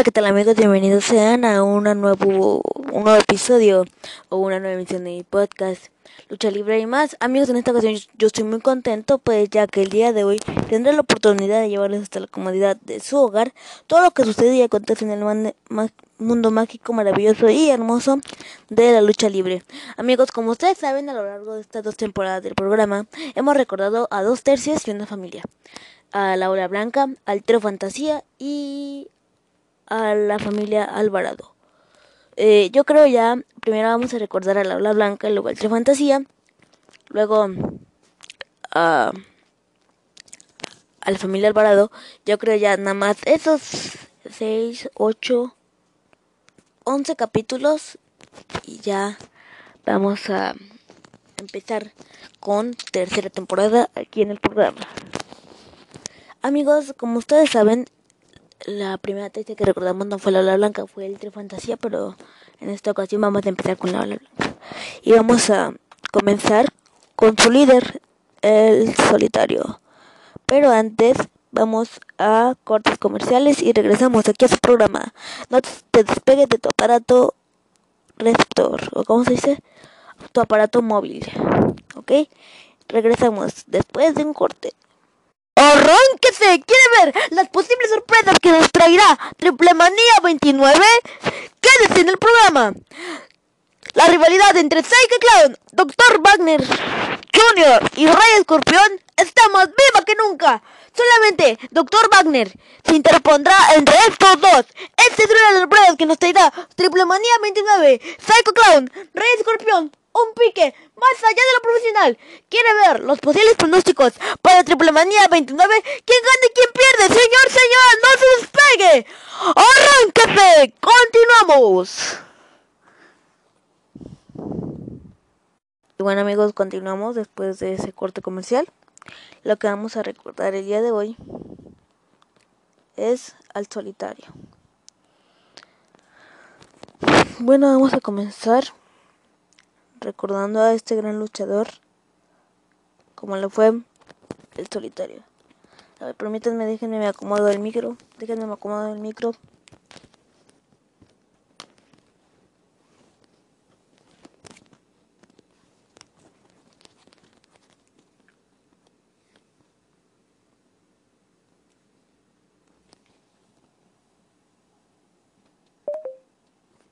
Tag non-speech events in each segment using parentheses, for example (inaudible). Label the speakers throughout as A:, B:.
A: Hola, ¿qué tal amigos? Bienvenidos sean a una nuevo, un nuevo episodio o una nueva emisión de mi podcast Lucha Libre y más. Amigos, en esta ocasión yo estoy muy contento pues ya que el día de hoy tendré la oportunidad de llevarles hasta la comodidad de su hogar todo lo que sucede y acontece en el mundo mágico, maravilloso y hermoso de la lucha libre. Amigos, como ustedes saben, a lo largo de estas dos temporadas del programa hemos recordado a dos tercios y una familia. A Laura Blanca, al Tero Fantasía y a la familia Alvarado. Eh, yo creo ya, primero vamos a recordar a la Ola Blanca luego al Fantasía, luego a, a la familia Alvarado, yo creo ya nada más esos 6, 8, 11 capítulos y ya vamos a empezar con tercera temporada aquí en el programa. Amigos, como ustedes saben, la primera texta que recordamos no fue la ola blanca, fue el tri fantasía, pero en esta ocasión vamos a empezar con la ola blanca. Y vamos a comenzar con su líder, el solitario. Pero antes vamos a cortes comerciales y regresamos aquí a su programa. No te despegues de tu aparato receptor, o como se dice, tu aparato móvil. ¿Ok? Regresamos después de un corte. ¡Arránquese! ¿Quiere ver las posibles sorpresas que nos traerá Triple Manía 29? Quédese en el programa. La rivalidad entre Psycho Clown, Dr. Wagner Jr. y Rey Escorpión está más viva que nunca. Solamente Dr. Wagner se interpondrá entre estos dos. Este es una de las pruebas que nos traerá Triple Manía 29, Psycho Clown, Rey Escorpión un pique más allá de lo profesional. ¿Quiere ver los posibles pronósticos para Triple Manía 29? ¿Quién gana y quién pierde? Señor, señor, no se despegue. ¡Arránquese! ¡Continuamos! Y bueno amigos, continuamos después de ese corte comercial. Lo que vamos a recordar el día de hoy es al solitario. Bueno, vamos a comenzar recordando a este gran luchador como lo fue el solitario. A ver, permítanme, déjenme me acomodo el micro, déjenme me acomodo el micro.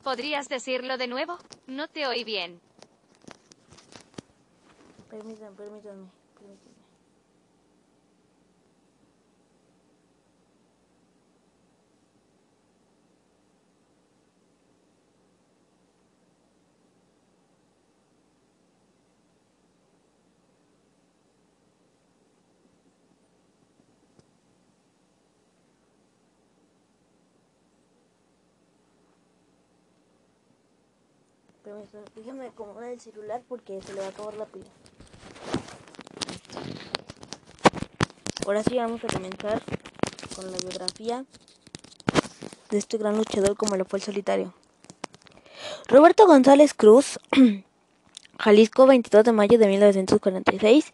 B: ¿Podrías decirlo de nuevo? No te oí bien.
A: Permítanme, permítanme, permítanme. Permítanme, déjame acomodar el celular porque se le va a acabar la pila. Ahora sí vamos a comenzar con la biografía de este gran luchador como lo fue el solitario. Roberto González Cruz, (clears throat) Jalisco, 22 de mayo de 1946,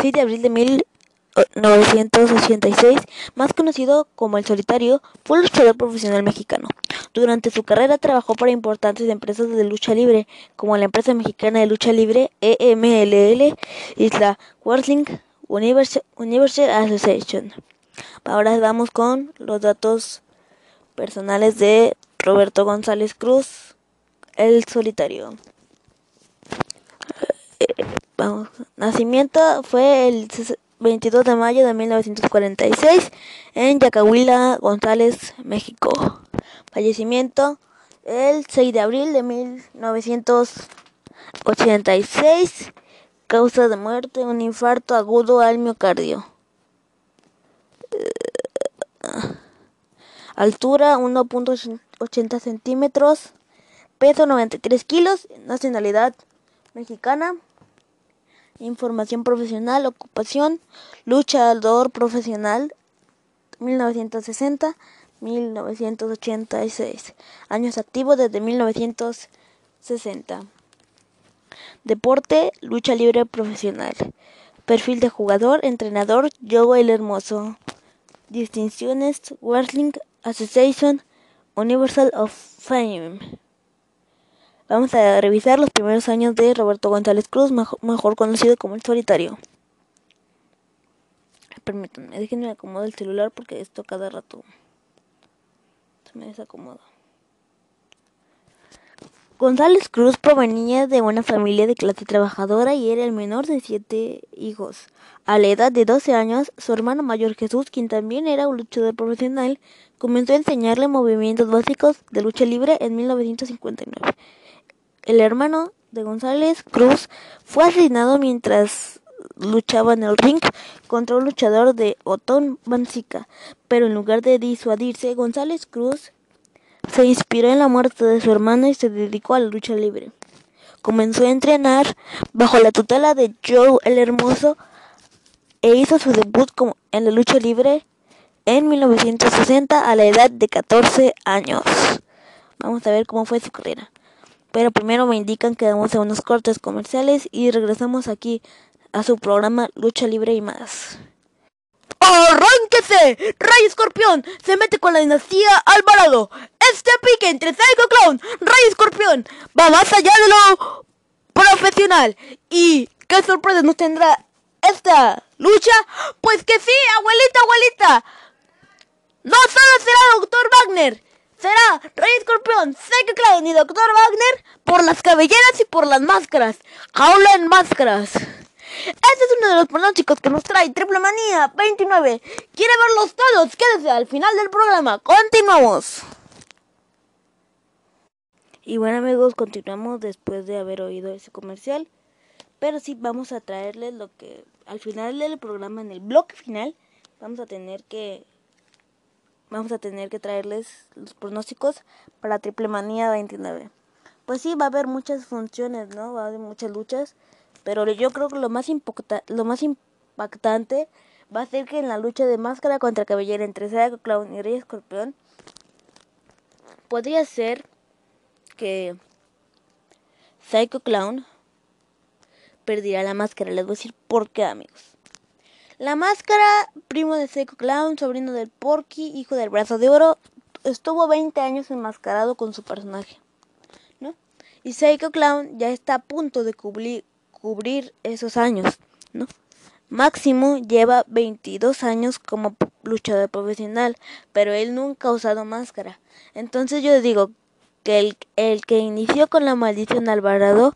A: 6 de abril de 1986, más conocido como el solitario, fue luchador profesional mexicano. Durante su carrera trabajó para importantes empresas de lucha libre, como la empresa mexicana de lucha libre EMLL, Isla Wrestling, Universal, Association. Ahora vamos con los datos personales de Roberto González Cruz, el solitario. Eh, vamos. Nacimiento fue el 22 de mayo de 1946 en Yacahuila, González, México. Fallecimiento el 6 de abril de 1986 Causa de muerte, un infarto agudo al miocardio. Altura 1.80 centímetros. Peso 93 kilos. Nacionalidad mexicana. Información profesional, ocupación, luchador profesional 1960-1986. Años activos desde 1960. Deporte, lucha libre profesional. Perfil de jugador, entrenador, Joe el Hermoso. Distinciones, Wrestling Association, Universal of Fame. Vamos a revisar los primeros años de Roberto González Cruz, mejor conocido como el solitario. Permítanme, déjenme acomodar el celular porque esto cada rato se me desacomoda. González Cruz provenía de una familia de clase trabajadora y era el menor de siete hijos. A la edad de 12 años, su hermano mayor Jesús, quien también era un luchador profesional, comenzó a enseñarle movimientos básicos de lucha libre en 1959. El hermano de González Cruz fue asesinado mientras luchaba en el ring contra un luchador de Otón Banzica, pero en lugar de disuadirse, González Cruz se inspiró en la muerte de su hermano y se dedicó a la lucha libre. Comenzó a entrenar bajo la tutela de Joe el Hermoso e hizo su debut en la lucha libre en 1960 a la edad de 14 años. Vamos a ver cómo fue su carrera. Pero primero me indican que vamos a unos cortes comerciales y regresamos aquí a su programa Lucha Libre y más.
C: ¡Arránquese! Rey Escorpión se mete con la dinastía Alvarado. Este pique entre Psycho Clown, Rey Escorpión va más allá de lo profesional. ¿Y qué sorpresa nos tendrá esta lucha? Pues que sí, abuelita, abuelita. No solo será Doctor Wagner, será Rey Escorpión, Psycho Clown y Doctor Wagner por las cabelleras y por las máscaras. Jaula en máscaras. Este es de los pronósticos que nos trae Triple Manía 29. ¿Quiere verlos todos? Quédese al final del programa. Continuamos.
A: Y bueno amigos, continuamos después de haber oído ese comercial. Pero sí vamos a traerles lo que al final del programa, en el bloque final, vamos a tener que vamos a tener que traerles los pronósticos para Triple Manía 29. Pues sí, va a haber muchas funciones, ¿no? Va a haber muchas luchas. Pero yo creo que lo más, lo más impactante va a ser que en la lucha de máscara contra cabellera entre Psycho Clown y Rey Escorpión podría ser que Psycho Clown perderá la máscara. Les voy a decir por qué, amigos. La máscara, primo de Psycho Clown, sobrino del Porky, hijo del brazo de oro, estuvo 20 años enmascarado con su personaje. ¿no? Y Psycho Clown ya está a punto de cubrir, cubrir esos años, ¿no? Máximo lleva 22 años como luchador profesional, pero él nunca ha usado máscara. Entonces yo digo que el, que inició con la maldición Alvarado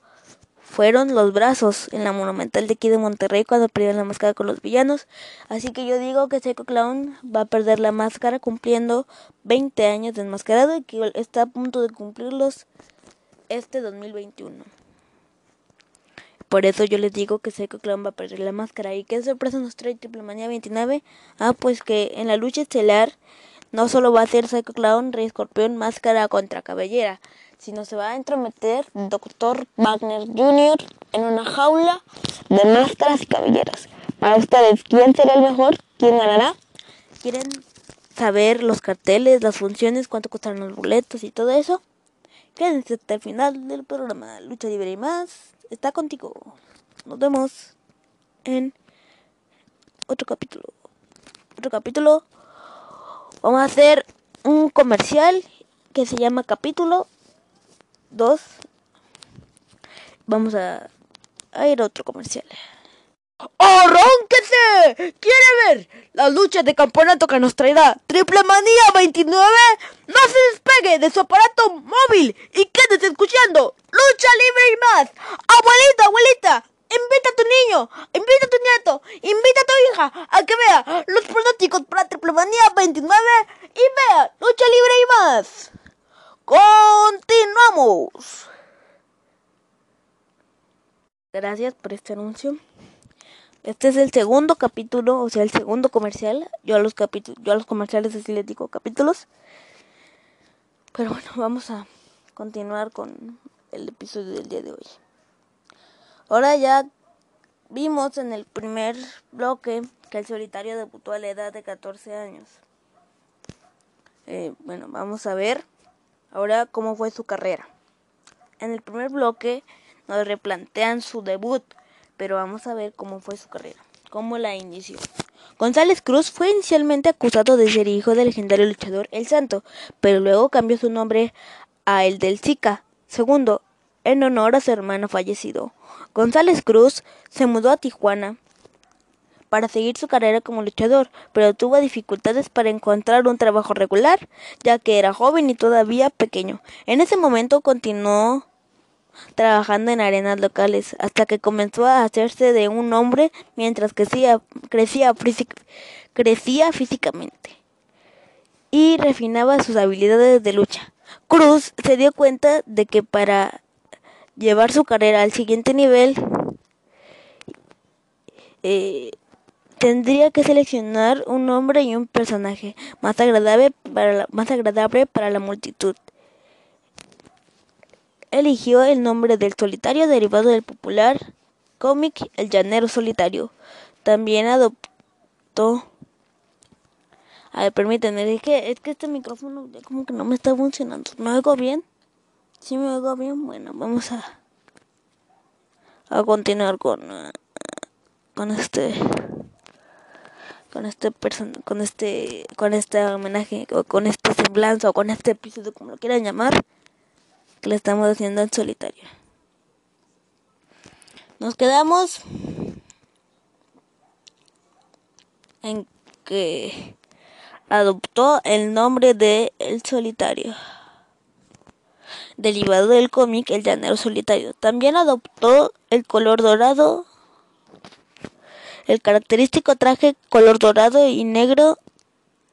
A: fueron los brazos en la Monumental de aquí de Monterrey cuando perdieron la máscara con los villanos. Así que yo digo que Seco Clown va a perder la máscara cumpliendo 20 años de enmascarado y que está a punto de cumplirlos este 2021. Por eso yo les digo que Seco Clown va a perder la máscara. ¿Y qué sorpresa nos trae Triple Manía 29? Ah, pues que en la lucha estelar no solo va a ser Psycho Clown, Rey Escorpión, máscara contra cabellera, sino se va a entrometer Dr. Wagner Jr. en una jaula de máscaras y cabelleras. Para ustedes, ¿quién será el mejor? ¿Quién ganará? ¿Quieren saber los carteles, las funciones, cuánto costaron los boletos y todo eso? Quédense hasta el final del programa Lucha Libre y más está contigo. Nos vemos en otro capítulo. Otro capítulo. Vamos a hacer un comercial que se llama capítulo 2. Vamos a, ir a otro comercial.
C: ¿Quiere ver la lucha de campeonato que nos traerá Triple Manía 29? No se despegue de su aparato móvil y quédese escuchando Lucha Libre y más. Abuelita, abuelita, invita a tu niño, invita a tu nieto, invita a tu hija a que vea los pronósticos para Triple Manía 29 y vea Lucha Libre y más. Continuamos.
A: Gracias por este anuncio. Este es el segundo capítulo, o sea, el segundo comercial. Yo a los yo a los comerciales así les digo capítulos. Pero bueno, vamos a continuar con el episodio del día de hoy. Ahora ya vimos en el primer bloque que el solitario debutó a la edad de 14 años. Eh, bueno, vamos a ver ahora cómo fue su carrera. En el primer bloque nos replantean su debut pero vamos a ver cómo fue su carrera, cómo la inició. González Cruz fue inicialmente acusado de ser hijo del legendario luchador El Santo, pero luego cambió su nombre a el del Zika. Segundo, en honor a su hermano fallecido. González Cruz se mudó a Tijuana para seguir su carrera como luchador, pero tuvo dificultades para encontrar un trabajo regular, ya que era joven y todavía pequeño. En ese momento continuó trabajando en arenas locales hasta que comenzó a hacerse de un hombre mientras crecía, crecía, físicamente y refinaba sus habilidades de lucha. Cruz se dio cuenta de que para llevar su carrera al siguiente nivel eh, tendría que seleccionar un nombre y un personaje más agradable para la, más agradable para la multitud. Eligió el nombre del solitario derivado del popular cómic El Llanero Solitario. También adoptó a ver, permítanme, es que, es que este micrófono como que no me está funcionando. ¿Me oigo bien? ¿Sí me oigo bien? Bueno, vamos a, a continuar con, con este con este person con este con este homenaje o con este semblanza o con este episodio como lo quieran llamar que le estamos haciendo en solitario. Nos quedamos en que adoptó el nombre de El Solitario. Derivado del cómic El Llanero Solitario. También adoptó el color dorado el característico traje color dorado y negro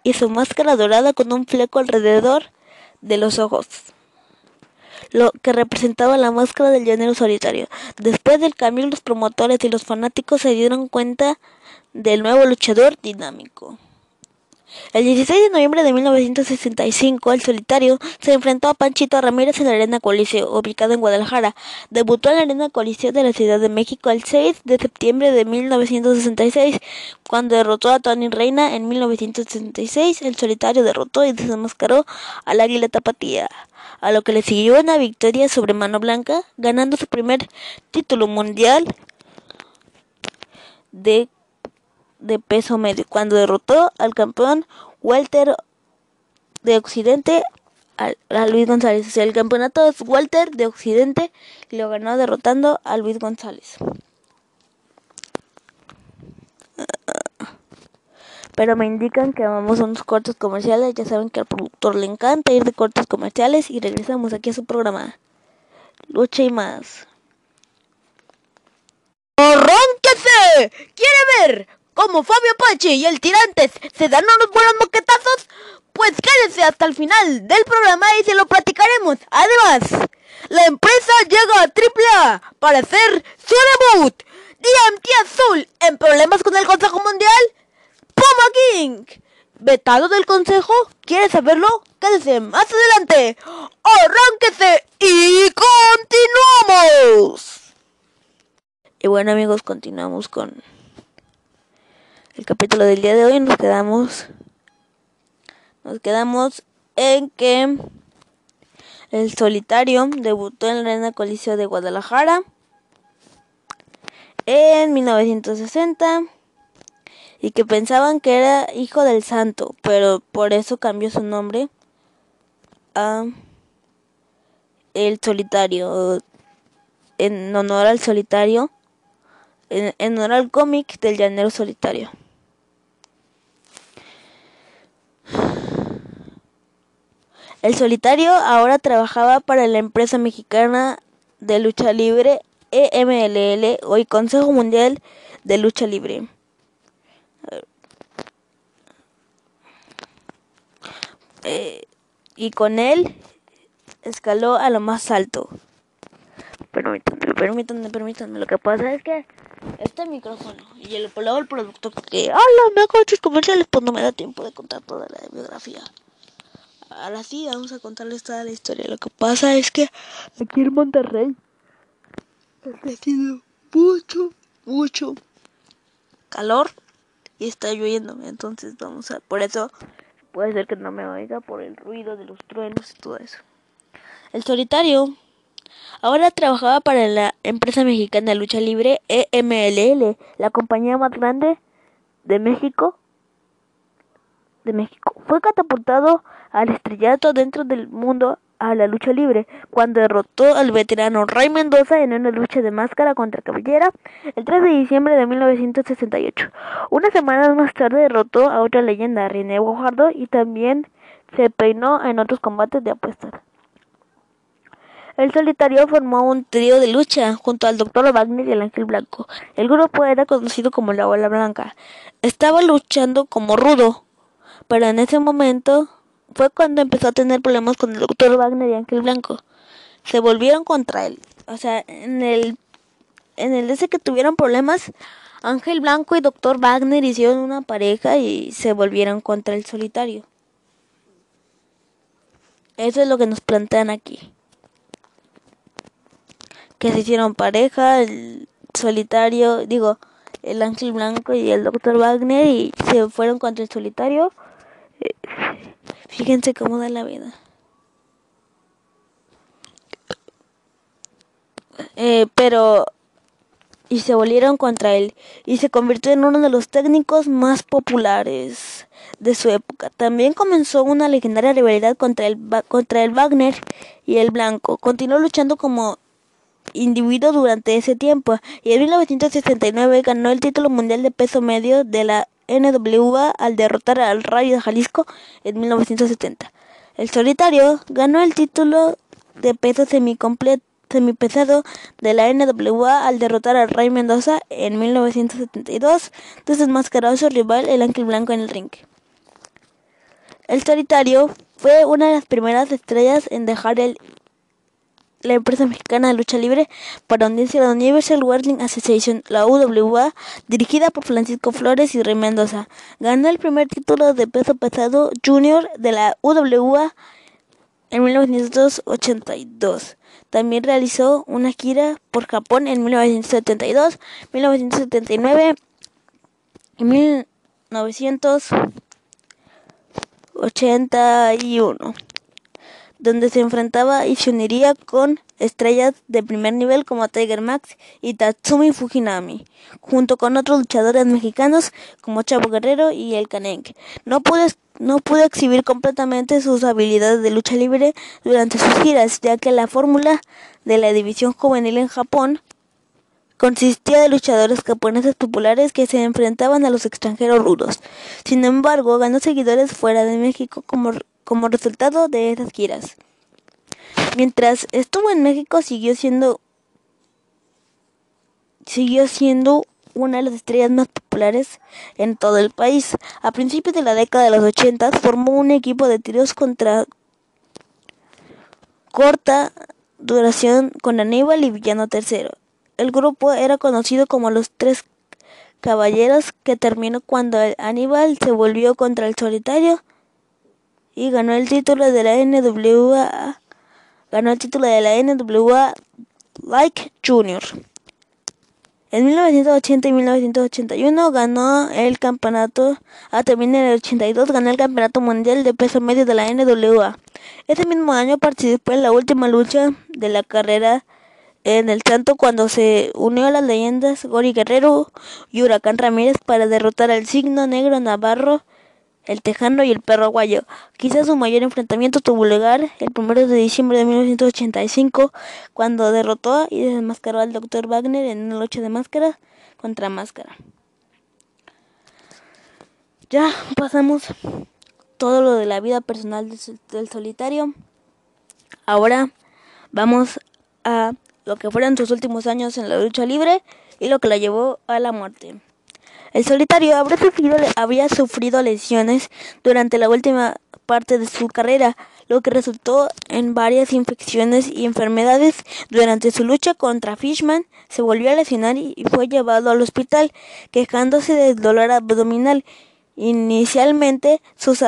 A: y su máscara dorada con un fleco alrededor de los ojos, lo que representaba la máscara del llanero solitario. Después del cambio, los promotores y los fanáticos se dieron cuenta del nuevo luchador dinámico. El 16 de noviembre de 1965, el solitario se enfrentó a Panchito Ramírez en la Arena Coliseo, ubicado en Guadalajara. Debutó en la Arena Coliseo de la Ciudad de México el 6 de septiembre de 1966, cuando derrotó a Tony Reina en 1966. El solitario derrotó y desenmascaró al Águila Tapatía, a lo que le siguió una victoria sobre Mano Blanca, ganando su primer título mundial de de peso medio, cuando derrotó al campeón welter de Occidente a, Luis González. O sea, el campeonato es welter de Occidente y lo ganó derrotando a Luis González. Pero me indican que vamos a unos cortes comerciales. Ya saben que al productor le encanta ir de cortes comerciales y regresamos aquí a su programa. Lucha y más.
C: ¡Arránquese! ¿Quiere ver como Fabio Pache y el Tirantes se dan unos buenos moquetazos, pues quédense hasta el final del programa y se lo platicaremos. Además, la empresa llega a AAA para hacer su debut. DMT Azul en problemas con el Consejo Mundial. Puma King. Vetado del Consejo. ¿Quieres saberlo? Quédese más adelante. Arránquese y continuamos.
A: Y bueno amigos, continuamos con el capítulo del día de hoy nos quedamos nos quedamos en que el solitario debutó en la Arena Coliseo de Guadalajara en 1960 y que pensaban que era hijo del santo, pero por eso cambió su nombre a el solitario en honor al solitario en, honor al cómic del llanero solitario. El solitario ahora trabajaba para la empresa mexicana de lucha libre EMLL, hoy Consejo Mundial de Lucha Libre. Y con él escaló a lo más alto. Permítanme, permítanme, permítanme. Lo que pasa es que este micrófono y el, luego el producto que habla, me hago muchos comerciales, pues no me da tiempo de contar toda la biografía ahora sí vamos a contarles toda la historia. Lo que pasa es que aquí en Monterrey está haciendo mucho, mucho calor y está lloviendo. Entonces vamos a, por eso puede ser que no me oiga por el ruido de los truenos y todo eso. El solitario ahora trabajaba para la empresa mexicana de lucha libre EMLL, la compañía más grande de México de México. Fue catapultado al estrellato dentro del mundo a la lucha libre cuando derrotó al veterano Ray Mendoza en una lucha de máscara contra Cabellera el 3 de diciembre de 1968. Una semana más tarde derrotó a otra leyenda, René Guajardo, y también se peinó en otros combates de apuestas. El solitario formó un trío de lucha junto al Dr. Wagner y el Ángel Blanco. El grupo era conocido como la Bola Blanca. Estaba luchando como rudo, pero en ese momento fue cuando empezó a tener problemas con el Dr. Wagner y Ángel Blanco. Se volvieron contra él. O sea, en el en el ese que tuvieron problemas, Ángel Blanco y Dr. Wagner hicieron una pareja y se volvieron contra el solitario. Eso es lo que nos plantean aquí que se hicieron pareja, el solitario, digo, el ángel blanco y el doctor Wagner y se fueron contra el solitario. Fíjense cómo da la vida. Eh, pero y se volvieron contra él y se convirtió en uno de los técnicos más populares de su época. También comenzó una legendaria rivalidad contra el, contra el Wagner y el Blanco. Continuó luchando como individuo durante ese tiempo y en 1969 ganó el título mundial de peso medio de la NWA al derrotar al Rayo de Jalisco en 1970. El solitario ganó el título de peso semipesado de la NWA al derrotar al Ray Mendoza en 1972, desmascaró a su rival el Ángel Blanco en el ring. El solitario fue una de las primeras estrellas en dejar el la empresa mexicana de lucha libre para a la Universal Wrestling Association, la UWA, dirigida por Francisco Flores y Rey Mendoza. Ganó el primer título de peso pesado junior de la UWA en 1982. También realizó una gira por Japón en 1972, 1979 y 1981 donde se enfrentaba y se uniría con estrellas de primer nivel como Tiger Max y Tatsumi Fujinami, junto con otros luchadores mexicanos como Chavo Guerrero y El Caneng. No pudo, no pudo exhibir completamente sus habilidades de lucha libre durante sus giras, ya que la fórmula de la división juvenil en Japón consistía de luchadores japoneses populares que se enfrentaban a los extranjeros rudos. Sin embargo, ganó seguidores fuera de México como como resultado de esas giras. Mientras estuvo en México siguió siendo siguió siendo una de las estrellas más populares en todo el país. A principios de la década de los 80 formó un equipo de tiros contra corta duración con Aníbal y Villano III. El grupo era conocido como los Tres Caballeros que terminó cuando Aníbal se volvió contra el solitario y ganó el título de la NWA ganó el título de la NWA Like Junior. En 1980 y 1981 ganó el campeonato, ah, también en el 82 ganó el campeonato mundial de peso medio de la NWA. Ese mismo año participó en la última lucha de la carrera en el Santo cuando se unió a las leyendas Gori Guerrero y Huracán Ramírez para derrotar al signo negro Navarro el Tejano y el Perro Aguayo. Quizás su mayor enfrentamiento tuvo lugar el 1 de diciembre de 1985, cuando derrotó y desmascaró al Dr. Wagner en una lucha de máscara contra máscara. Ya pasamos todo lo de la vida personal del solitario. Ahora vamos a lo que fueron sus últimos años en la lucha libre y lo que la llevó a la muerte. El solitario habría sufrido, lesiones durante la última parte de su carrera, lo que resultó en varias infecciones y enfermedades. Durante su lucha contra Fishman, se volvió a lesionar y fue llevado al hospital, quejándose del dolor abdominal. Inicialmente, sus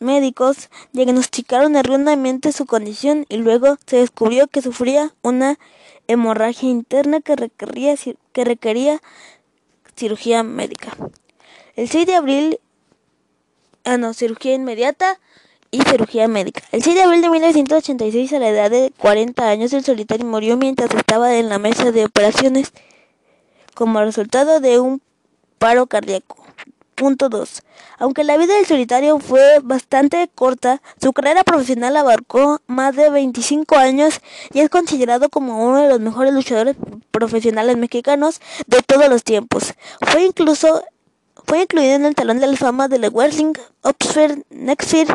A: médicos diagnosticaron erróneamente su condición y luego se descubrió que sufría una hemorragia interna que requería, que requería cirugía médica. El 6 de abril, ah no, cirugía inmediata y cirugía médica. El 6 de abril de 1986, a la edad de 40 años, el solitario murió mientras estaba en la mesa de operaciones como resultado de un paro cardíaco. 2.2. Aunque la vida del solitario fue bastante corta, su carrera profesional abarcó más de 25 años y es considerado como uno de los mejores luchadores profesionales mexicanos de todos los tiempos. Fue incluso fue incluido en el Talón de la Fama de la Wrestling Oxford Nextfield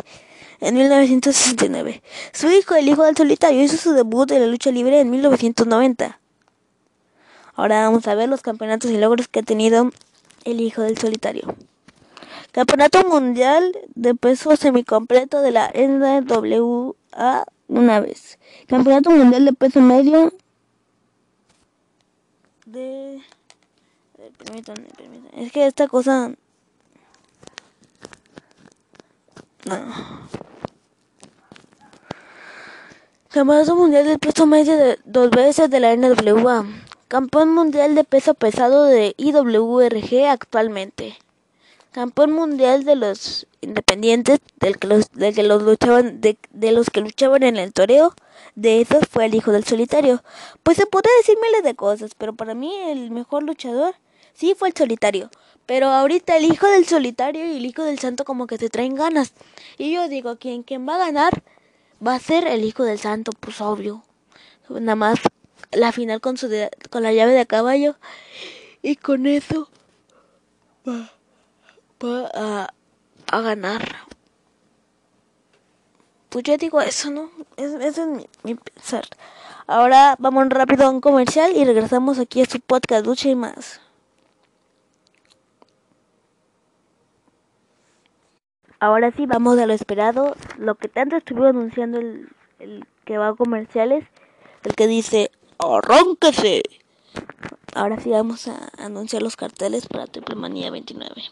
A: en 1969. Su hijo, el hijo del solitario, hizo su debut en la lucha libre en 1990. Ahora vamos a ver los campeonatos y logros que ha tenido el hijo del solitario. Campeonato Mundial de Peso Semicompleto de la NWA una vez. Campeonato Mundial de Peso Medio de... Permítanme, permítanme. Es que esta cosa... No. Campeonato Mundial de Peso Medio de dos veces de la NWA. Campeón mundial de peso pesado de IWRG actualmente. Campeón mundial de los independientes del que los, de que los luchaban de, de, los que luchaban en el toreo. De esos fue el hijo del solitario. Pues se puede decir miles de cosas, pero para mí el mejor luchador sí fue el solitario. Pero ahorita el hijo del solitario y el hijo del santo como que se traen ganas. Y yo digo, ¿quién, quién va a ganar? Va a ser el hijo del santo, pues obvio. Nada más la final con su de, con la llave de caballo y con eso va, va a, ganar. Pues yo digo eso, ¿no? Es, eso es mi, mi, pensar. Ahora vamos rápido a un comercial y regresamos aquí a su podcast Lucha y más. Ahora sí, vamos a lo esperado, lo que tanto estuvo anunciando el, el que va a comerciales, el que dice ¡Arránquese! Ahora sí vamos a anunciar los carteles para Triple Manía 29.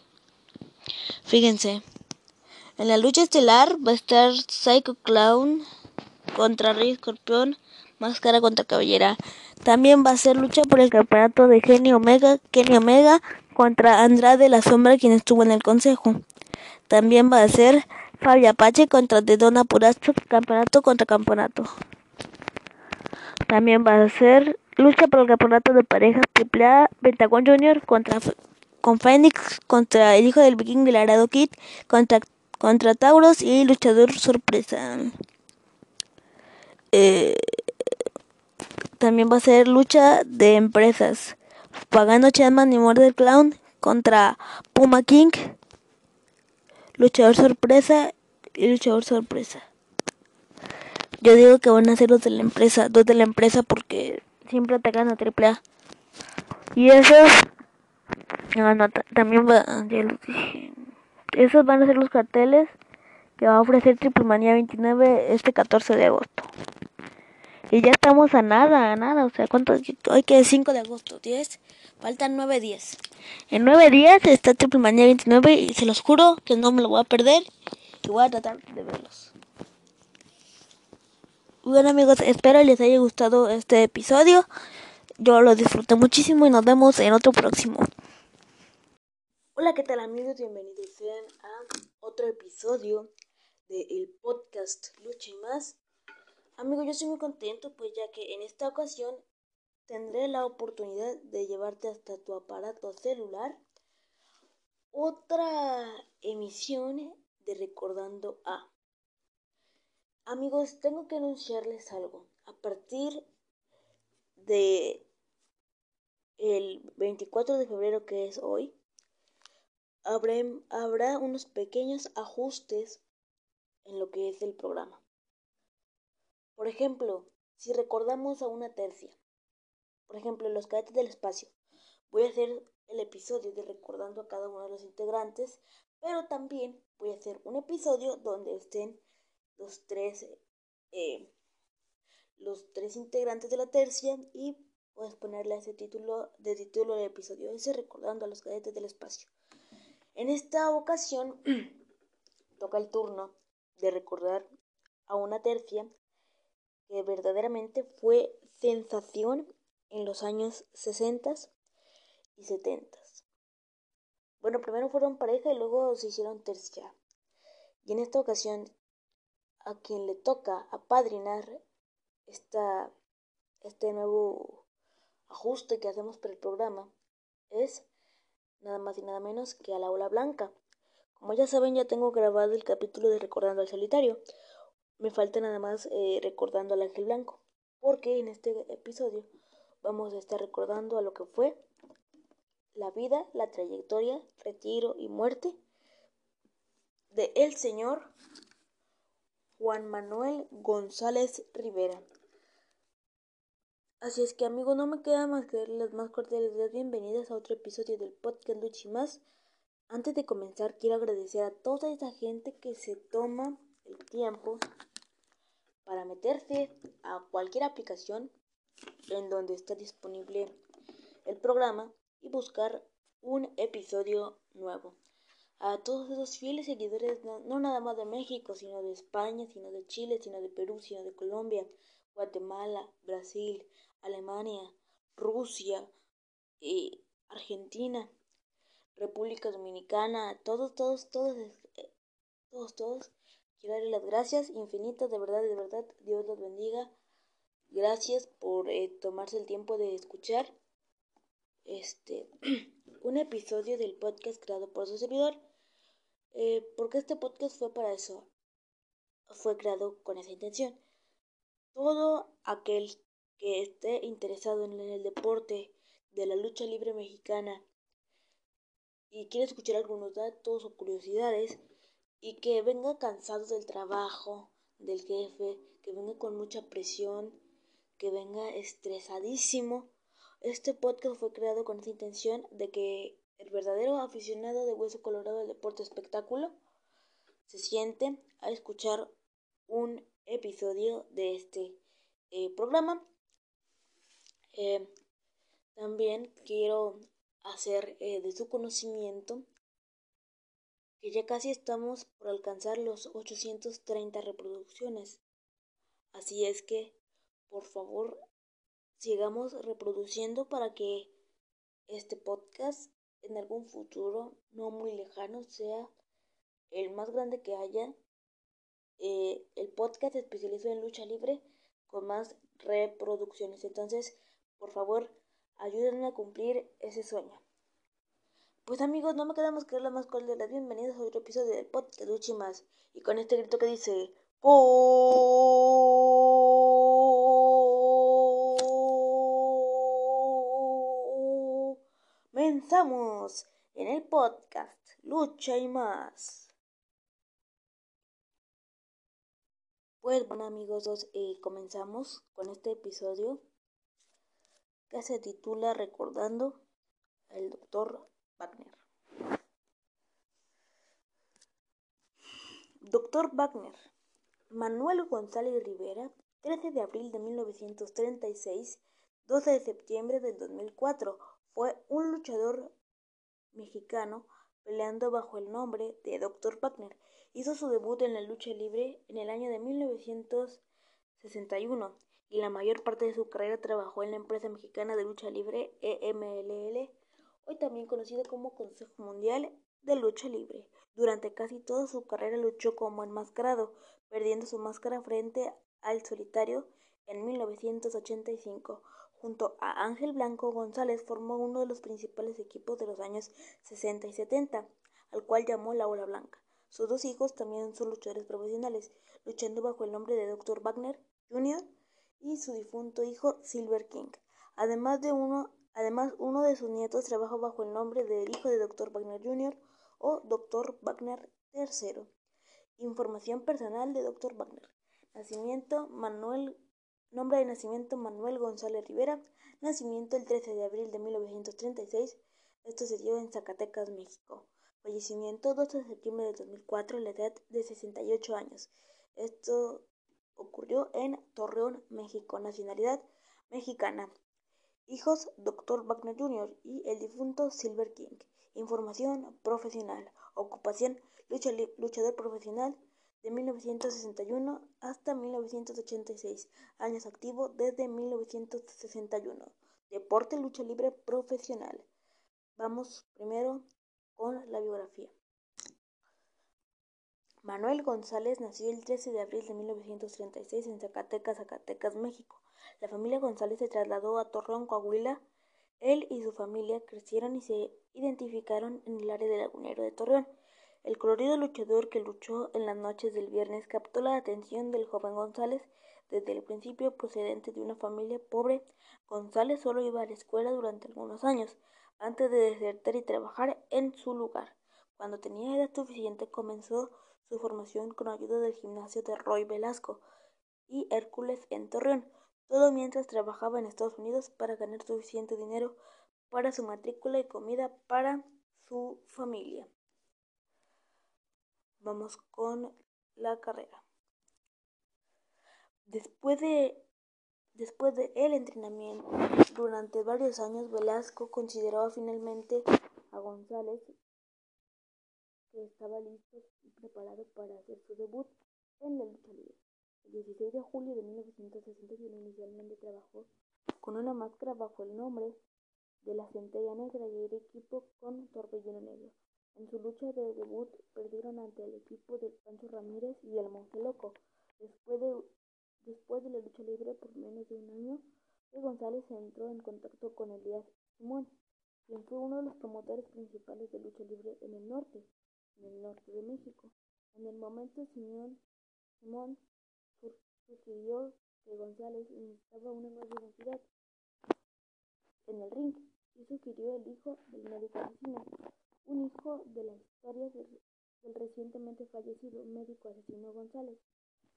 A: Fíjense, en la lucha estelar va a estar Psycho Clown contra Rey Escorpión, Máscara contra Cabellera. También va a ser lucha por el campeonato de Genio Omega, Kenny Omega contra Andrade la Sombra, quien estuvo en el consejo. También va a ser Fabio Apache contra Dedona Purazo, campeonato contra campeonato. También va a ser lucha por el campeonato de parejas AAA Pentagon Junior contra con Phoenix contra el hijo del vikingo y Laredo Kid contra contra Tauros y luchador sorpresa. Eh, también va a ser lucha de empresas. Pagano Chapman y Murder Clown contra Puma King, luchador sorpresa y luchador sorpresa. Yo digo que van a ser los de la empresa, dos de la empresa porque siempre atacan a AAA. Y esos, no, no, también va, ya los dije. Esos van a ser los carteles que va a ofrecer Triple Manía 29 este 14 de agosto. Y ya estamos a nada, a nada. O sea, ¿cuánto? Hoy que es 5 de agosto, 10. Faltan 9 días. En 9 días está Triple Manía 29 y se los juro que no me lo voy a perder. Y voy a tratar de verlos. Bueno amigos, espero les haya gustado este episodio. Yo lo disfruté muchísimo y nos vemos en otro próximo. Hola, ¿qué tal amigos? Bienvenidos sean a otro episodio del podcast Lucha y más. Amigos, yo estoy muy contento pues ya que en esta ocasión tendré la oportunidad de llevarte hasta tu aparato celular otra emisión de Recordando a. Amigos, tengo que anunciarles algo. A partir de el 24 de febrero que es hoy, habrá, unos pequeños ajustes en lo que es el programa. Por ejemplo, si recordamos a una tercia, por ejemplo, los cadetes del espacio, voy a hacer el episodio de recordando a cada uno de los integrantes, pero también voy a hacer un episodio donde estén los tres, eh, los tres integrantes de la tercia y puedes ponerle ese título de título del episodio ese recordando a los cadetes del espacio. En esta ocasión (clears throat) toca el turno de recordar a una tercia que verdaderamente fue sensación en los años 60 y 70. Bueno, primero fueron pareja y luego se hicieron tercia. Y en esta ocasión a quien le toca apadrinar esta, este nuevo ajuste que hacemos para el programa es nada más y nada menos que a la ola blanca. Como ya saben, ya tengo grabado el capítulo de Recordando al Solitario. Me falta nada más eh, Recordando al Ángel Blanco, porque en este episodio vamos a estar recordando a lo que fue la vida, la trayectoria, retiro y muerte de el señor Juan Manuel González Rivera. Así es que amigos, no me queda más que darles las más cordiales bienvenidas a otro episodio del podcast Luchi Más. Antes de comenzar, quiero agradecer a toda esa gente que se toma el tiempo para meterse a cualquier aplicación en donde está disponible el programa y buscar un episodio nuevo. A todos esos fieles seguidores, no nada más de México, sino de España, sino de Chile, sino de Perú, sino de Colombia, Guatemala, Brasil, Alemania, Rusia, eh, Argentina, República Dominicana, todos, todos, todos, eh, todos, todos. Quiero darles las gracias infinitas, de verdad, de verdad. Dios los bendiga. Gracias por eh, tomarse el tiempo de escuchar este (clears throat) un episodio del podcast creado por su servidor. porque este podcast fue para eso. Fue creado con esa intención. Todo aquel que esté interesado en el deporte de la lucha libre mexicana y quiere escuchar algunos datos o curiosidades y que venga cansado del trabajo, del jefe, que venga con mucha presión, que venga estresadísimo. Este podcast fue creado con esa intención de que el verdadero aficionado de Hueso Colorado del deporte espectáculo se siente a escuchar un episodio de este eh, programa eh, también quiero hacer eh, de su conocimiento que ya casi estamos por alcanzar los 830 reproducciones. Así es que, por favor, sigamos reproduciendo para que este podcast en algún futuro no muy lejano sea el más grande que haya. Eh, el podcast especializado en lucha libre con más reproducciones. Entonces, por favor, ayúdenme a cumplir ese sueño. Pues amigos, no me quedamos que dar más de las bienvenidas a otro episodio de podcast Luchi Más. Y con este grito que dice... Comenzamos en el podcast Lucha y más. Pues bueno amigos, eh, comenzamos con este episodio que se titula Recordando al Dr. Wagner. Dr. Wagner, Manuel González Rivera, 13 de abril de 1936, 12 de septiembre del 2004, fue un luchador mexicano peleando bajo el nombre de Dr. Wagner. Hizo su debut en la lucha libre en el año de 1961 y la mayor parte de su carrera trabajó en la empresa mexicana de lucha libre EMLL, hoy también conocida como Consejo Mundial de Lucha Libre. Durante casi toda su carrera luchó como enmascarado, perdiendo su máscara frente al solitario en 1985. Junto a Ángel Blanco González formó uno de los principales equipos de los años 60 y 70, al cual llamó La Ola Blanca. Sus dos hijos también son luchadores profesionales, luchando bajo el nombre de Dr. Wagner Jr y su difunto hijo Silver King. Además de uno, además uno de sus nietos trabaja bajo el nombre del hijo de Dr. Wagner Jr. o Dr. Wagner III. Información personal de Dr. Wagner. Nacimiento Manuel Nombre de nacimiento Manuel González Rivera. Nacimiento el 13 de abril de 1936. Esto se dio en Zacatecas, México. Fallecimiento 12 de septiembre de 2004 a la edad de 68 años. Esto ocurrió en Torreón, México. Nacionalidad mexicana. Hijos Dr. Wagner Jr. y el difunto Silver King. Información profesional. Ocupación luchador profesional de 1961 hasta 1986. Años activo desde 1961. Deporte lucha libre profesional. Vamos primero con la biografía. Manuel González nació el 13 de abril de 1936 en Zacatecas, Zacatecas, México. La familia González se trasladó a Torreón, Coahuila Él y su familia crecieron y se identificaron en el área de Lagunero de Torreón. El colorido luchador que luchó en las noches del viernes captó la atención del joven González desde el principio procedente de una familia pobre. González solo iba a la escuela durante algunos años, antes de desertar y trabajar en su lugar. Cuando tenía edad suficiente comenzó su formación con ayuda del gimnasio de Roy Velasco y Hércules en Torreón, todo mientras trabajaba en Estados Unidos para ganar suficiente dinero para su matrícula y comida para su familia. Vamos con la carrera. Después de, después de el entrenamiento durante varios años, Velasco consideraba finalmente a González que estaba listo y preparado para hacer su debut en la lucha libre. El 16 de julio de 1961 inicialmente trabajó con una máscara bajo el nombre de la centella negra y el equipo con torbellino negro. En su lucha de debut perdieron ante el equipo de Pancho Ramírez y el Monje Loco. Después de, después de la lucha libre por menos de un año, González entró en contacto con Elías Simón, quien fue uno de los promotores principales de lucha libre en el norte, en el norte de México. En el momento Simón, sugirió que González necesitaba una nueva identidad en el ring y sugirió el hijo del médico asesino, un hijo de la historia del, del recientemente fallecido médico asesino González.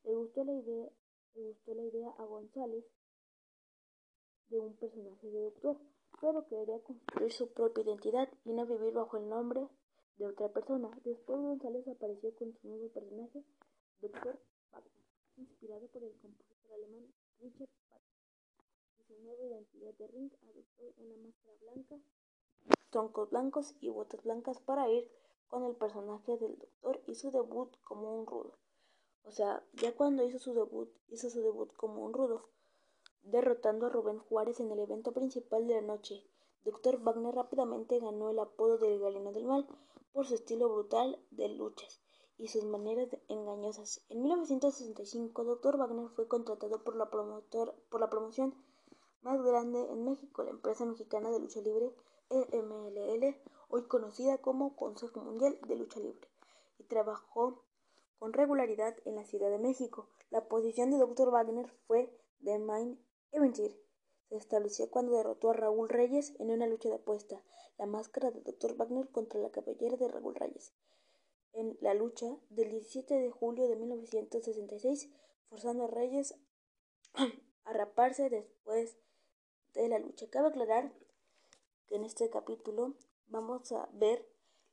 A: Le gustó la idea, le gustó la idea a González de un personaje de doctor, pero quería construir su propia identidad y no vivir bajo el nombre de otra persona. Después González apareció con su nuevo personaje, Dr. Wagner, inspirado por el compositor alemán Richard Wagner. Y su nueva identidad de ring adoptó una máscara blanca troncos blancos y botas blancas para ir con el personaje del doctor y su debut como un rudo. O sea, ya cuando hizo su debut, hizo su debut como un rudo, derrotando a Rubén Juárez en el evento principal de la noche. Doctor Wagner rápidamente ganó el apodo del Galeno del Mal por su estilo brutal de luchas y sus maneras engañosas. En 1965, Dr. Wagner fue contratado por la, promotor, por la promoción más grande en México, la empresa mexicana de lucha libre EMLL, hoy conocida como Consejo Mundial de Lucha Libre, y trabajó con regularidad en la Ciudad de México. La posición de Dr. Wagner fue de Main Event. Se estableció cuando derrotó a Raúl Reyes en una lucha de apuesta, la máscara de Dr. Wagner contra la cabellera de Raúl Reyes. En la lucha del 17 de julio de 1966, forzando a Reyes (clears throat) a raparse después de la lucha. Cabe aclarar que en este capítulo vamos a ver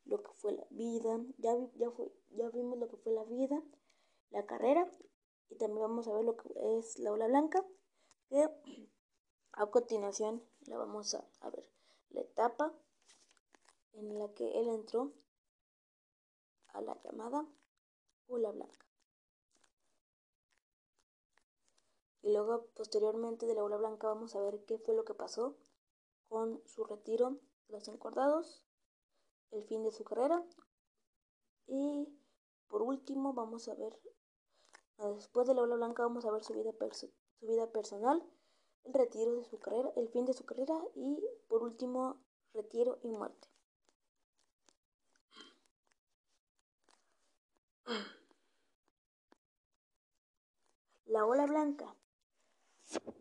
A: lo que fue la vida, ya, ya, ya vimos lo que fue la vida, la carrera y también vamos a ver lo que es la ola blanca, a continuación la vamos a, a ver la etapa en la que él entró a la llamada ola blanca. Y luego posteriormente de la ola blanca vamos a ver qué fue lo que pasó con su retiro de los encordados, el fin de su carrera y por último vamos a ver, después de la ola blanca vamos a ver su vida, su vida personal, retiro de su carrera, el fin de su carrera y por último retiro y muerte. La ola blanca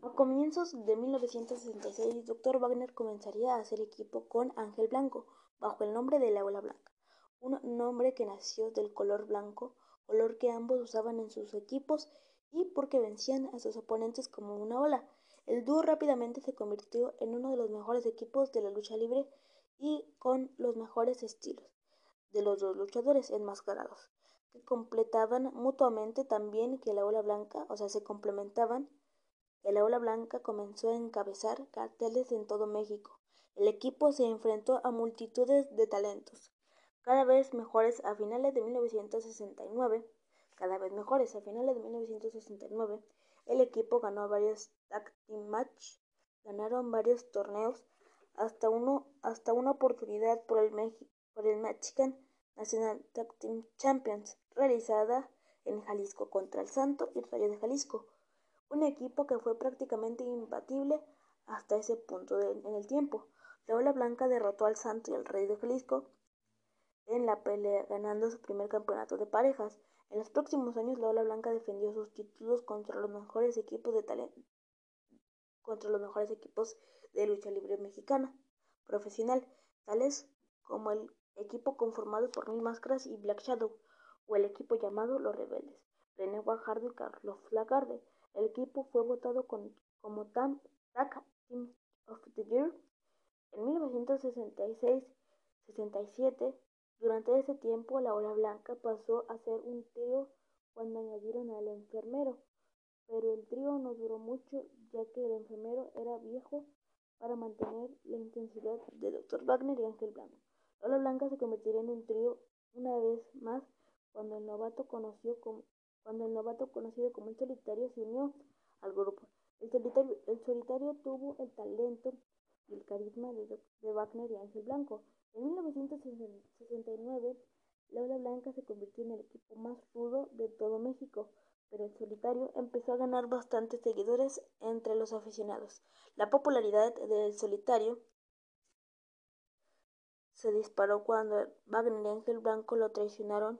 A: a comienzos de 1966, Dr. Wagner comenzaría a hacer equipo con Ángel Blanco, bajo el nombre de La Ola Blanca, un nombre que nació del color blanco, color que ambos usaban en sus equipos y porque vencían a sus oponentes como una ola. El dúo rápidamente se convirtió en uno de los mejores equipos de la lucha libre y con los mejores estilos de los dos luchadores enmascarados, que completaban mutuamente también que la ola blanca, o sea, se complementaban el Aula Blanca comenzó a encabezar carteles en todo México. El equipo se enfrentó a multitudes de talentos, cada vez mejores a finales de 1969. Cada vez mejores a finales de 1969, el equipo ganó varios tag team match, ganaron varios torneos, hasta, hasta una oportunidad por el, el Mexican National Tag Team Champions, realizada en Jalisco contra el Santo y Rayo de Jalisco un equipo que fue prácticamente imbatible hasta ese punto en el tiempo. La Ola Blanca derrotó al Santo y al Rey de Jalisco en la pelea, ganando su primer campeonato de parejas. En los próximos años, la Ola Blanca defendió sus títulos contra los mejores equipos de de lucha libre mexicana profesional, tales como el equipo conformado por Mil Máscaras y Black Shadow, o el equipo llamado Los Rebeldes, René Guajardo y Carlos Lagarde. El equipo fue votado como Team of the Year en 1966-67. Durante ese tiempo, la Ola Blanca pasó a ser un trío cuando añadieron al enfermero, pero el trío no duró mucho ya que el enfermero era viejo para mantener la intensidad de Dr. Wagner y Ángel Blanco. Lola Blanca se convertiría en un trío una vez más cuando el novato conocido como, cuando el novato conocido como el solitario se unió al grupo. El solitario, el solitario tuvo el talento y el carisma de, de Wagner y Ángel Blanco. En 1969, Lola Blanca se convirtió en el equipo más rudo de todo México pero el solitario empezó a ganar bastantes seguidores entre los aficionados. La popularidad del solitario se disparó cuando Wagner y Ángel Blanco lo traicionaron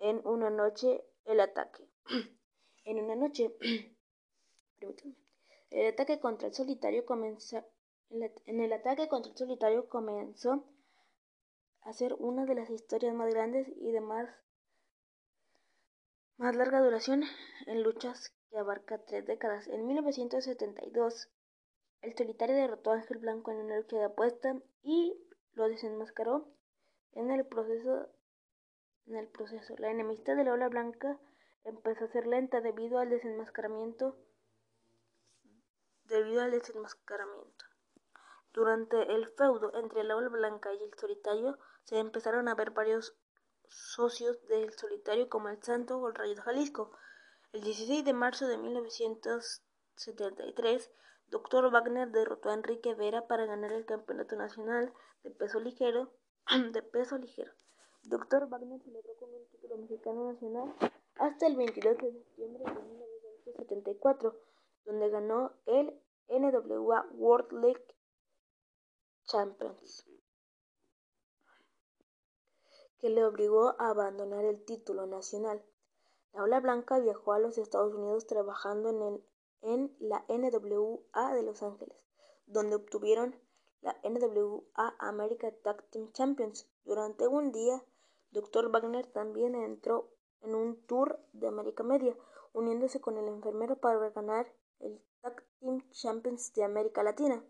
A: en una noche el ataque. (clears throat) en una noche, (clears throat) el ataque contra el solitario comenzó, en el ataque contra el solitario comenzó a ser una de las historias más grandes y de más más larga duración en luchas que abarca tres décadas. En 1972, el solitario derrotó a Ángel Blanco en una lucha de apuesta y lo desenmascaró en el proceso. En el proceso, la enemistad de la ola blanca empezó a ser lenta debido al desenmascaramiento. Debido al desenmascaramiento. Durante el feudo entre la ola blanca y el solitario se empezaron a ver varios socios del solitario como el Santo o el Rayo de Jalisco. El 16 de marzo de 1973, Dr. Wagner derrotó a Enrique Vera para ganar el Campeonato Nacional de Peso Ligero. (clears throat) de peso ligero. Dr. Wagner celebró con un título mexicano nacional hasta el 22 de septiembre de 1974, donde ganó el NWA World League Champions que le obligó a abandonar el título nacional. La ola blanca viajó a los Estados Unidos trabajando en, el, en la NWA de Los Ángeles, donde obtuvieron la NWA America Tag Team Champions. Durante un día, Dr. Wagner también entró en un tour de América Media, uniéndose con el enfermero para ganar el Tag Team Champions de América Latina.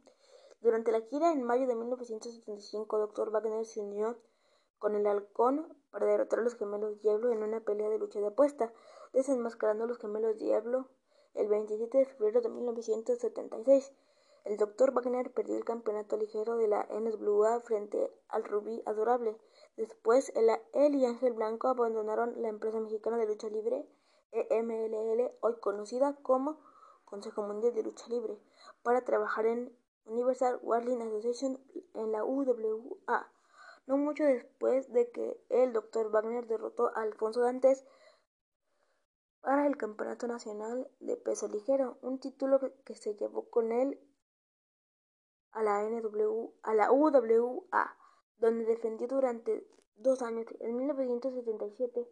A: Durante la gira en mayo de 1975, Dr. Wagner se unió con el halcón para derrotar a los gemelos Diablo en una pelea de lucha de apuesta, desenmascarando a los gemelos Diablo el 27 de febrero de 1976. El Dr. Wagner perdió el campeonato ligero de la NWA frente al Rubí Adorable. Después, él y Ángel Blanco abandonaron la empresa mexicana de lucha libre EMLL, hoy conocida como Consejo Mundial de Lucha Libre, para trabajar en Universal Wrestling Association en la UWA no mucho después de que el Dr. Wagner derrotó a Alfonso Dantes para el Campeonato Nacional de Peso Ligero, un título que se llevó con él a la, NW, a la UWA, donde defendió durante dos años. En 1977,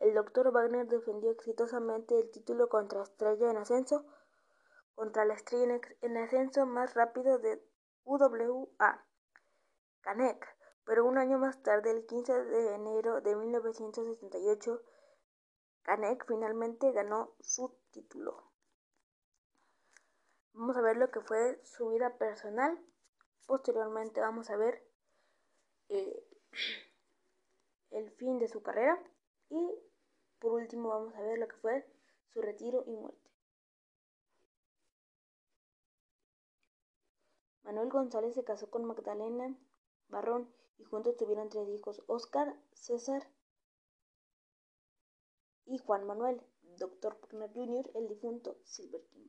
A: el Dr. Wagner defendió exitosamente el título contra Estrella en Ascenso, contra la estrella en ascenso más rápido de UWA, Canek pero un año más tarde, el 15 de enero de 1978, Kanek finalmente ganó su título. Vamos a ver lo que fue su vida personal. Posteriormente vamos a ver eh, el fin de su carrera. Y por último vamos a ver lo que fue su retiro y muerte. Manuel González se casó con Magdalena Barrón y juntos tuvieron tres hijos, Oscar, César y Juan Manuel, Dr. Wagner Jr., el difunto Silver King.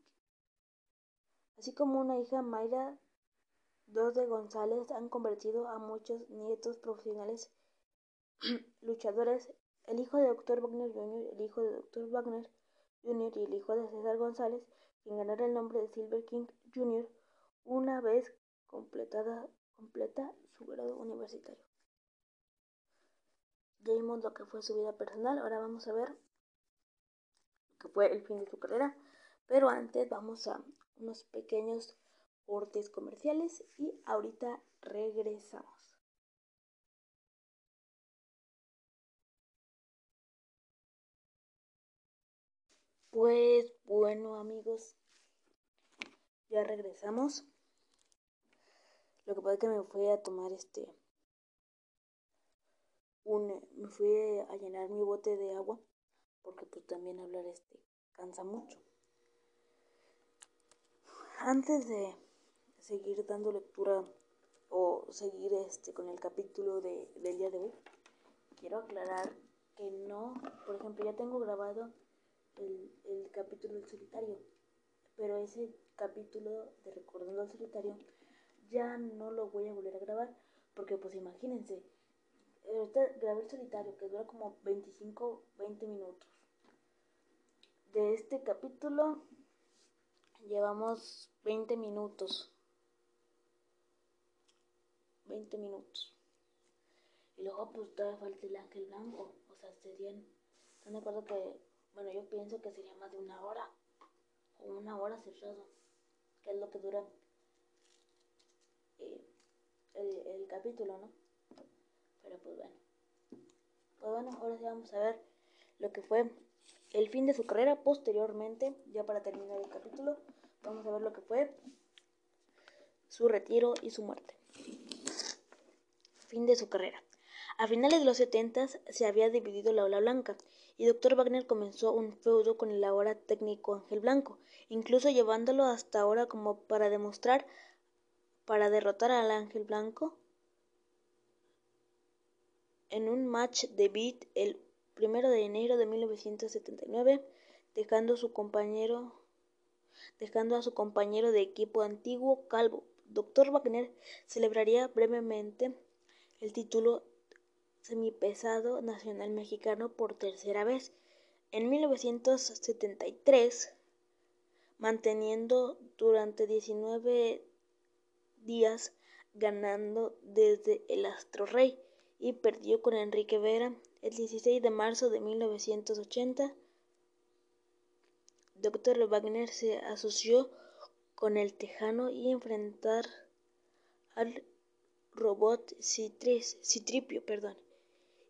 A: Así como una hija, Mayra, dos de González han convertido a muchos nietos profesionales (clears throat) luchadores. El hijo de Dr. Wagner Jr., el hijo de Dr. Wagner Jr. y el hijo de César González, quien ganará el nombre de Silver King Jr., una vez completada, completa su grado universitario. Ya vimos lo que fue su vida personal, ahora vamos a ver lo que fue el fin de su carrera, pero antes vamos a unos pequeños cortes comerciales y ahorita regresamos. Pues bueno amigos, ya regresamos. Lo que pasa es que me fui a tomar este un me fui a llenar mi bote de agua porque pues también hablar este cansa mucho. Antes de seguir dando lectura o seguir este con el capítulo de, del día de hoy, quiero aclarar que no, por ejemplo, ya tengo grabado el, el capítulo del solitario, pero ese capítulo de Recordando al Solitario ya no lo voy a volver a grabar porque pues imagínense, grabé el solitario que dura como 25, 20 minutos. De este capítulo llevamos 20 minutos. 20 minutos. Y luego pues todavía falta el ángel blanco. O sea, serían... ¿Están de acuerdo que... Bueno, yo pienso que sería más de una hora. O una hora cerrado. Que es lo que dura el, el capítulo, ¿no? Pero pues bueno. Pues bueno, ahora sí vamos a ver lo que fue el fin de su carrera. Posteriormente, ya para terminar el capítulo, vamos a ver lo que fue su retiro y su muerte. Fin de su carrera. A finales de los 70 se había dividido la ola blanca y Dr. Wagner comenzó un feudo con el ahora técnico Ángel Blanco, incluso llevándolo hasta ahora como para demostrar, para derrotar al Ángel Blanco en un match de beat el primero de enero de 1979, dejando, su compañero, dejando a su compañero de equipo antiguo calvo. Dr. Wagner celebraría brevemente el título semipesado nacional mexicano por tercera vez en 1973, manteniendo durante 19 días ganando desde el Astro Rey y perdió con Enrique Vera el 16 de marzo de 1980. Dr. Wagner se asoció con el Tejano y enfrentar al robot Citripio perdón,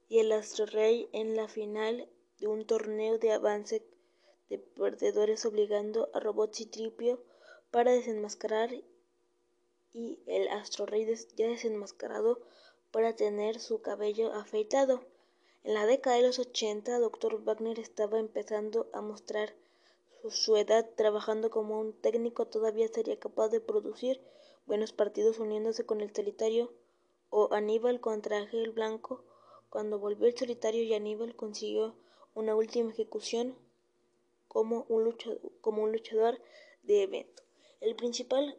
A: y el Astro Rey en la final de un torneo de avance de perdedores obligando a Robot Citripio para desenmascarar y el Astro Rey ya desenmascarado para tener su cabello afeitado. En la década de los 80, Dr. Wagner estaba empezando a mostrar su, edad trabajando como un técnico todavía sería capaz de producir buenos partidos uniéndose con el solitario o Aníbal contra Ángel Blanco. Cuando volvió el solitario y Aníbal consiguió una última ejecución como un luchador, como un luchador de evento. El principal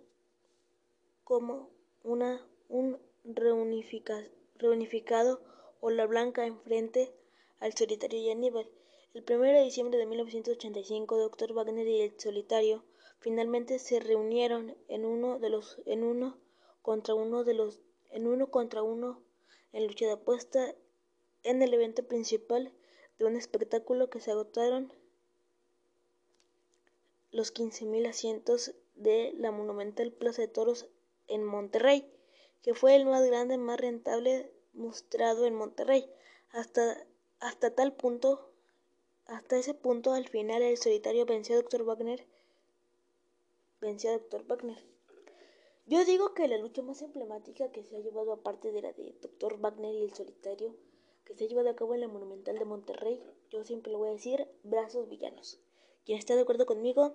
A: como una, un reunificado o la blanca enfrente al solitario y Aníbal. El 1 de diciembre de 1985, Dr. Wagner y el solitario finalmente se reunieron en uno de los en uno contra uno de los en uno contra uno en lucha de apuesta en el evento principal de un espectáculo que se agotaron los 15.000 asientos de la monumental Plaza de Toros en Monterrey que fue el más grande, más rentable mostrado en Monterrey. Hasta, hasta tal punto, hasta ese punto, al final el solitario venció a Dr. Wagner. Venció a Dr. Wagner. Yo digo que la lucha más emblemática que se ha llevado aparte de la de Dr. Wagner y el solitario, que se ha llevado a cabo en la Monumental de Monterrey, yo siempre lo voy a decir, brazos villanos. Quien está de acuerdo conmigo,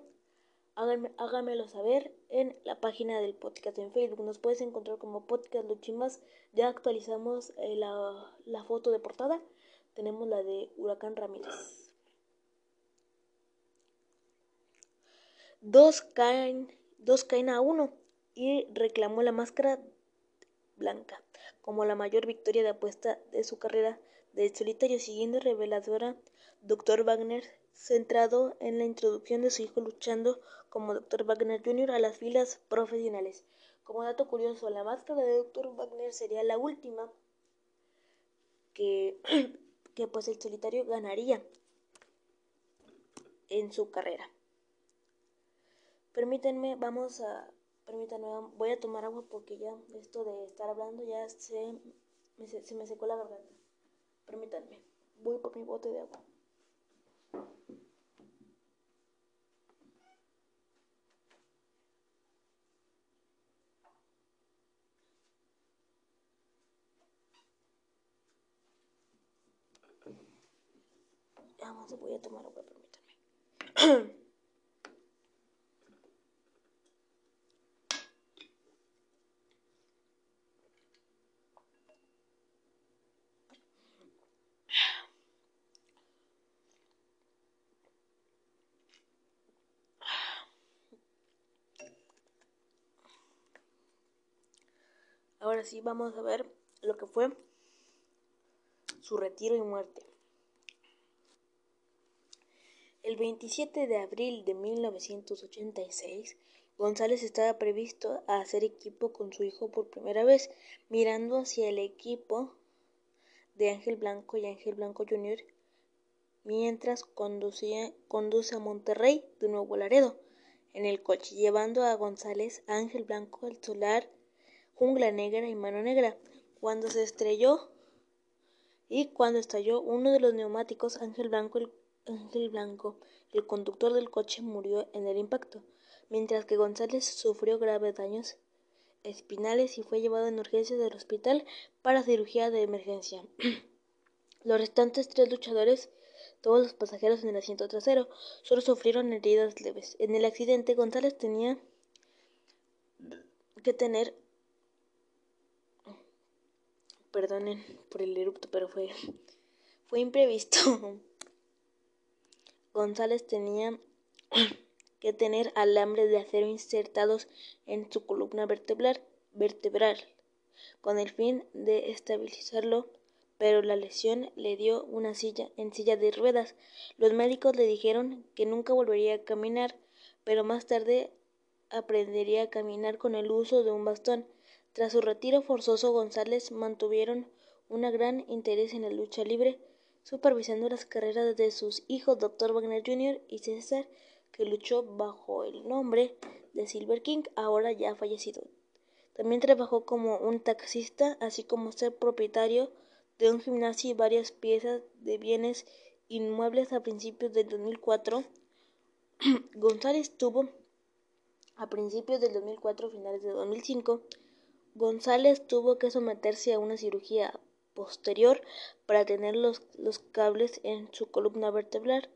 A: háganmelo saber en la página del podcast en Facebook. Nos puedes encontrar como Podcast Luchimas. Ya actualizamos eh, la, la, foto de portada. Tenemos la de Huracán Ramírez. Dos caen, dos caen a uno y reclamó la máscara blanca como la mayor victoria de apuesta de su carrera de solitario siguiendo reveladora Dr. Wagner centrado en la introducción de su hijo luchando como Dr. Wagner Jr. a las filas profesionales. como dato curioso, la máscara de Dr. Wagner sería la última que, (clears throat) que pues el solitario ganaría en su carrera. Permítanme, vamos a, permítanme, voy a tomar agua porque ya esto de estar hablando ya se me, se me secó la garganta. Permítanme, voy por mi bote de agua. Vamos, voy a tomar agua, permítanme. Ahora sí, vamos a ver lo que fue su retiro y muerte. El 27 de abril de 1986, González estaba previsto a hacer equipo con su hijo por primera vez, mirando hacia el equipo de Ángel Blanco y Ángel Blanco Jr., mientras conducía, conduce a Monterrey de Nuevo Laredo en el coche, llevando a González, Ángel Blanco, al solar, Jungla Negra y Mano Negra. Cuando se estrelló y cuando estalló uno de los neumáticos, Ángel Blanco, el Ángel Blanco, el conductor del coche, murió en el impacto, mientras que González sufrió graves daños espinales y fue llevado en urgencias del hospital para cirugía de emergencia. (clears throat) los restantes tres luchadores, todos los pasajeros en el asiento trasero, solo sufrieron heridas leves. En el accidente, González tenía que tener perdonen por el erupto, pero fue fue imprevisto. (laughs) González tenía (clears throat) que tener alambres de acero insertados en su columna vertebral, vertebral con el fin de estabilizarlo, pero la lesión le dio una silla en silla de ruedas. Los médicos le dijeron que nunca volvería a caminar, pero más tarde aprendería a caminar con el uso de un bastón. Tras su retiro forzoso, González mantuvieron un gran interés en la lucha libre, supervisando las carreras de sus hijos Dr. Wagner Jr. y César, que luchó bajo el nombre de Silver King, ahora ya fallecido. También trabajó como un taxista, así como ser propietario de un gimnasio y varias piezas de bienes inmuebles a principios del 2004. (clears throat) González tuvo a principios del 2004, finales de 2005, González tuvo que someterse a una cirugía posterior para tener los, los cables en su columna vertebral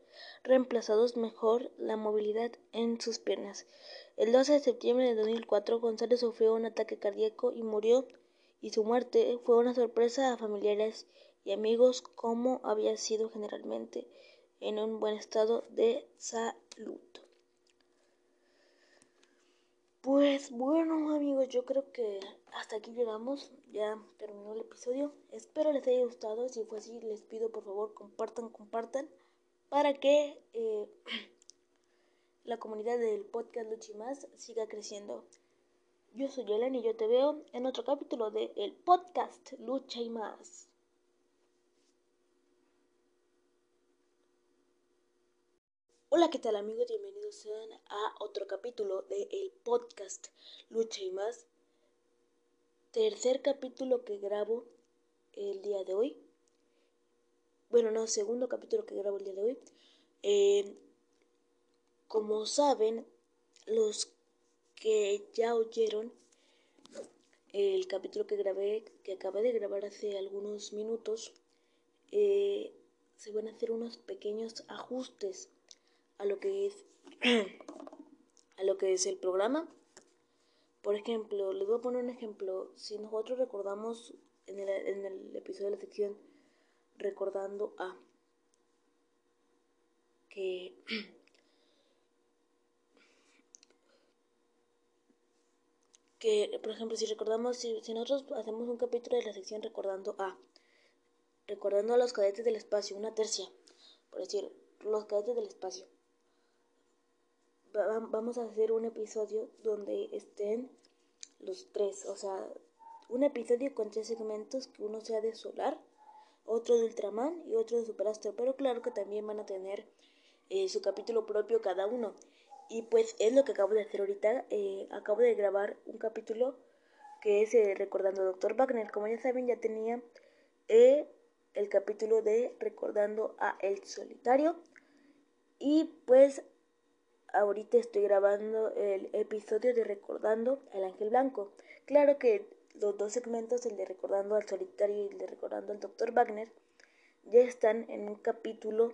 A: reemplazados mejor la movilidad en sus piernas. El 12 de septiembre de 2004 González sufrió un ataque cardíaco y murió y su muerte fue una sorpresa a familiares y amigos como había sido generalmente en un buen estado de salud. Pues bueno amigos, yo creo que hasta aquí llegamos, ya terminó el episodio. Espero les haya gustado, si fue así les pido por favor compartan, compartan, para que eh, (clears throat) la comunidad del podcast Lucha y Más siga creciendo. Yo soy Yelen y yo te veo en otro capítulo de el podcast Lucha y Más. Hola, ¿qué tal amigos? Bienvenidos a otro capítulo de el podcast Lucha y más. Tercer capítulo que grabo el día de hoy. Bueno, no, segundo capítulo que grabo el día de hoy. Eh, como saben, los que ya oyeron el capítulo que grabé, que acabé de grabar hace algunos minutos, eh, se van a hacer unos pequeños ajustes a lo que es (clears throat) a lo que es el programa. Por ejemplo, les voy a poner un ejemplo. Si nosotros recordamos en el, en el episodio de la sección recordando a que (clears throat) que por ejemplo si recordamos si, si nosotros hacemos un capítulo de la sección recordando a recordando a los cadetes del espacio una tercia por decir los cadetes del espacio vamos a hacer un episodio donde estén los tres, o sea, un episodio con tres segmentos, que uno sea de Solar, otro de Ultraman y otro de Superastro, pero claro que también van a tener eh, su capítulo propio cada uno. Y pues es lo que acabo de hacer ahorita, eh, acabo de grabar un capítulo que es eh, Recordando a Dr. Wagner. Como ya saben, ya tenía el capítulo de Recordando a El Solitario. Y pues ahorita estoy grabando el episodio de Recordando al Ángel Blanco. Claro que los dos segmentos, el de Recordando al Solitario y el de Recordando al Dr. Wagner, ya están en un capítulo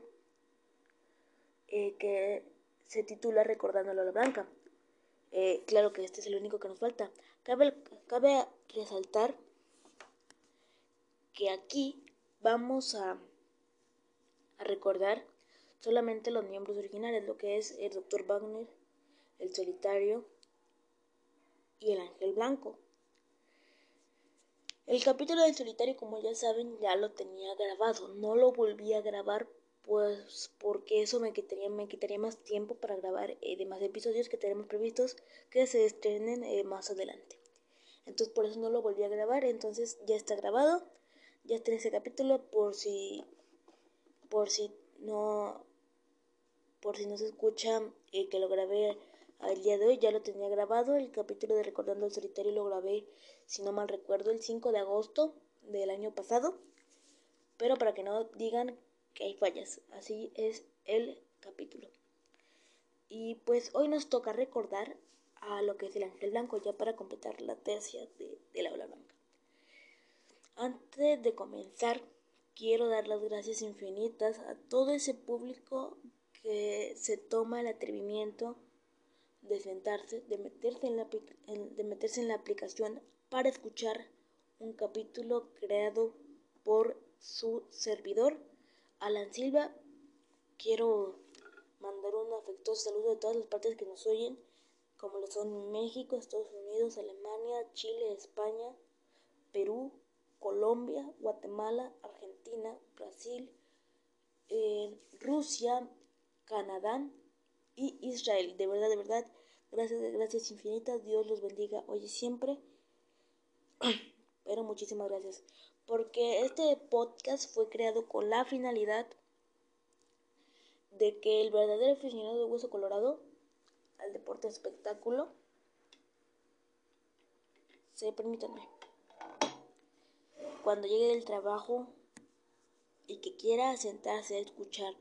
A: eh, que se titula Recordando a Lola Blanca. Eh, claro que este es el único que nos falta. Cabe, cabe resaltar que aquí vamos a, a recordar solamente los miembros originales, lo que es el Dr. Wagner, el Solitario y el Ángel Blanco. El capítulo del solitario, como ya saben, ya lo tenía grabado. No lo volví a grabar, pues porque eso me quitaría, me quitaría más tiempo para grabar eh, demás episodios que tenemos previstos que se estrenen eh, más adelante. Entonces por eso no lo volví a grabar. Entonces ya está grabado, ya está en ese capítulo por si, por si no, por si no se escucha eh, que lo grabé el día de hoy ya lo tenía grabado, el capítulo de Recordando el Solitario lo grabé, si no mal recuerdo, el 5 de agosto del año pasado. Pero para que no digan que hay fallas, así es el capítulo. Y pues hoy nos toca recordar a lo que es el ángel blanco, ya para completar la tercia de, de la ola blanca. Antes de comenzar, quiero dar las gracias infinitas a todo ese público que se toma el atrevimiento de sentarse, de meterse en la, de meterse en la aplicación para escuchar un capítulo creado por su servidor, Alan Silva. Quiero mandar un afectuoso saludo de todas las partes que nos oyen, como lo son México, Estados Unidos, Alemania, Chile, España, Perú, Colombia, Guatemala, Argentina, Brasil, eh, Rusia, Canadá, y Israel. De verdad, de verdad, gracias, gracias infinitas. Dios los bendiga hoy y siempre. (clears throat) Pero muchísimas gracias. Porque este podcast fue creado con la finalidad de que el verdadero aficionado de Hueso Colorado al deporte espectáculo se permítanme cuando llegue del trabajo y que quiera sentarse a escuchar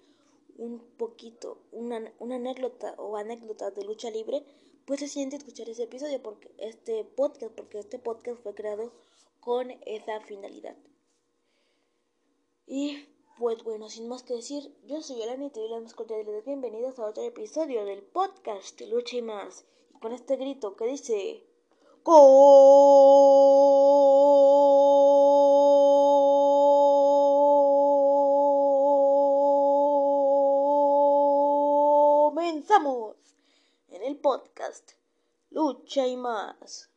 A: un poquito, una, una anécdota o anécdota de lucha libre, pues se siente escuchar ese episodio, porque este podcast, porque este podcast fue creado con esa finalidad. Y pues bueno, sin más que decir, yo soy Elena y te doy las más cordiales bienvenidas a otro episodio del podcast de Lucha y más. Y con este grito que dice... Lucha y más.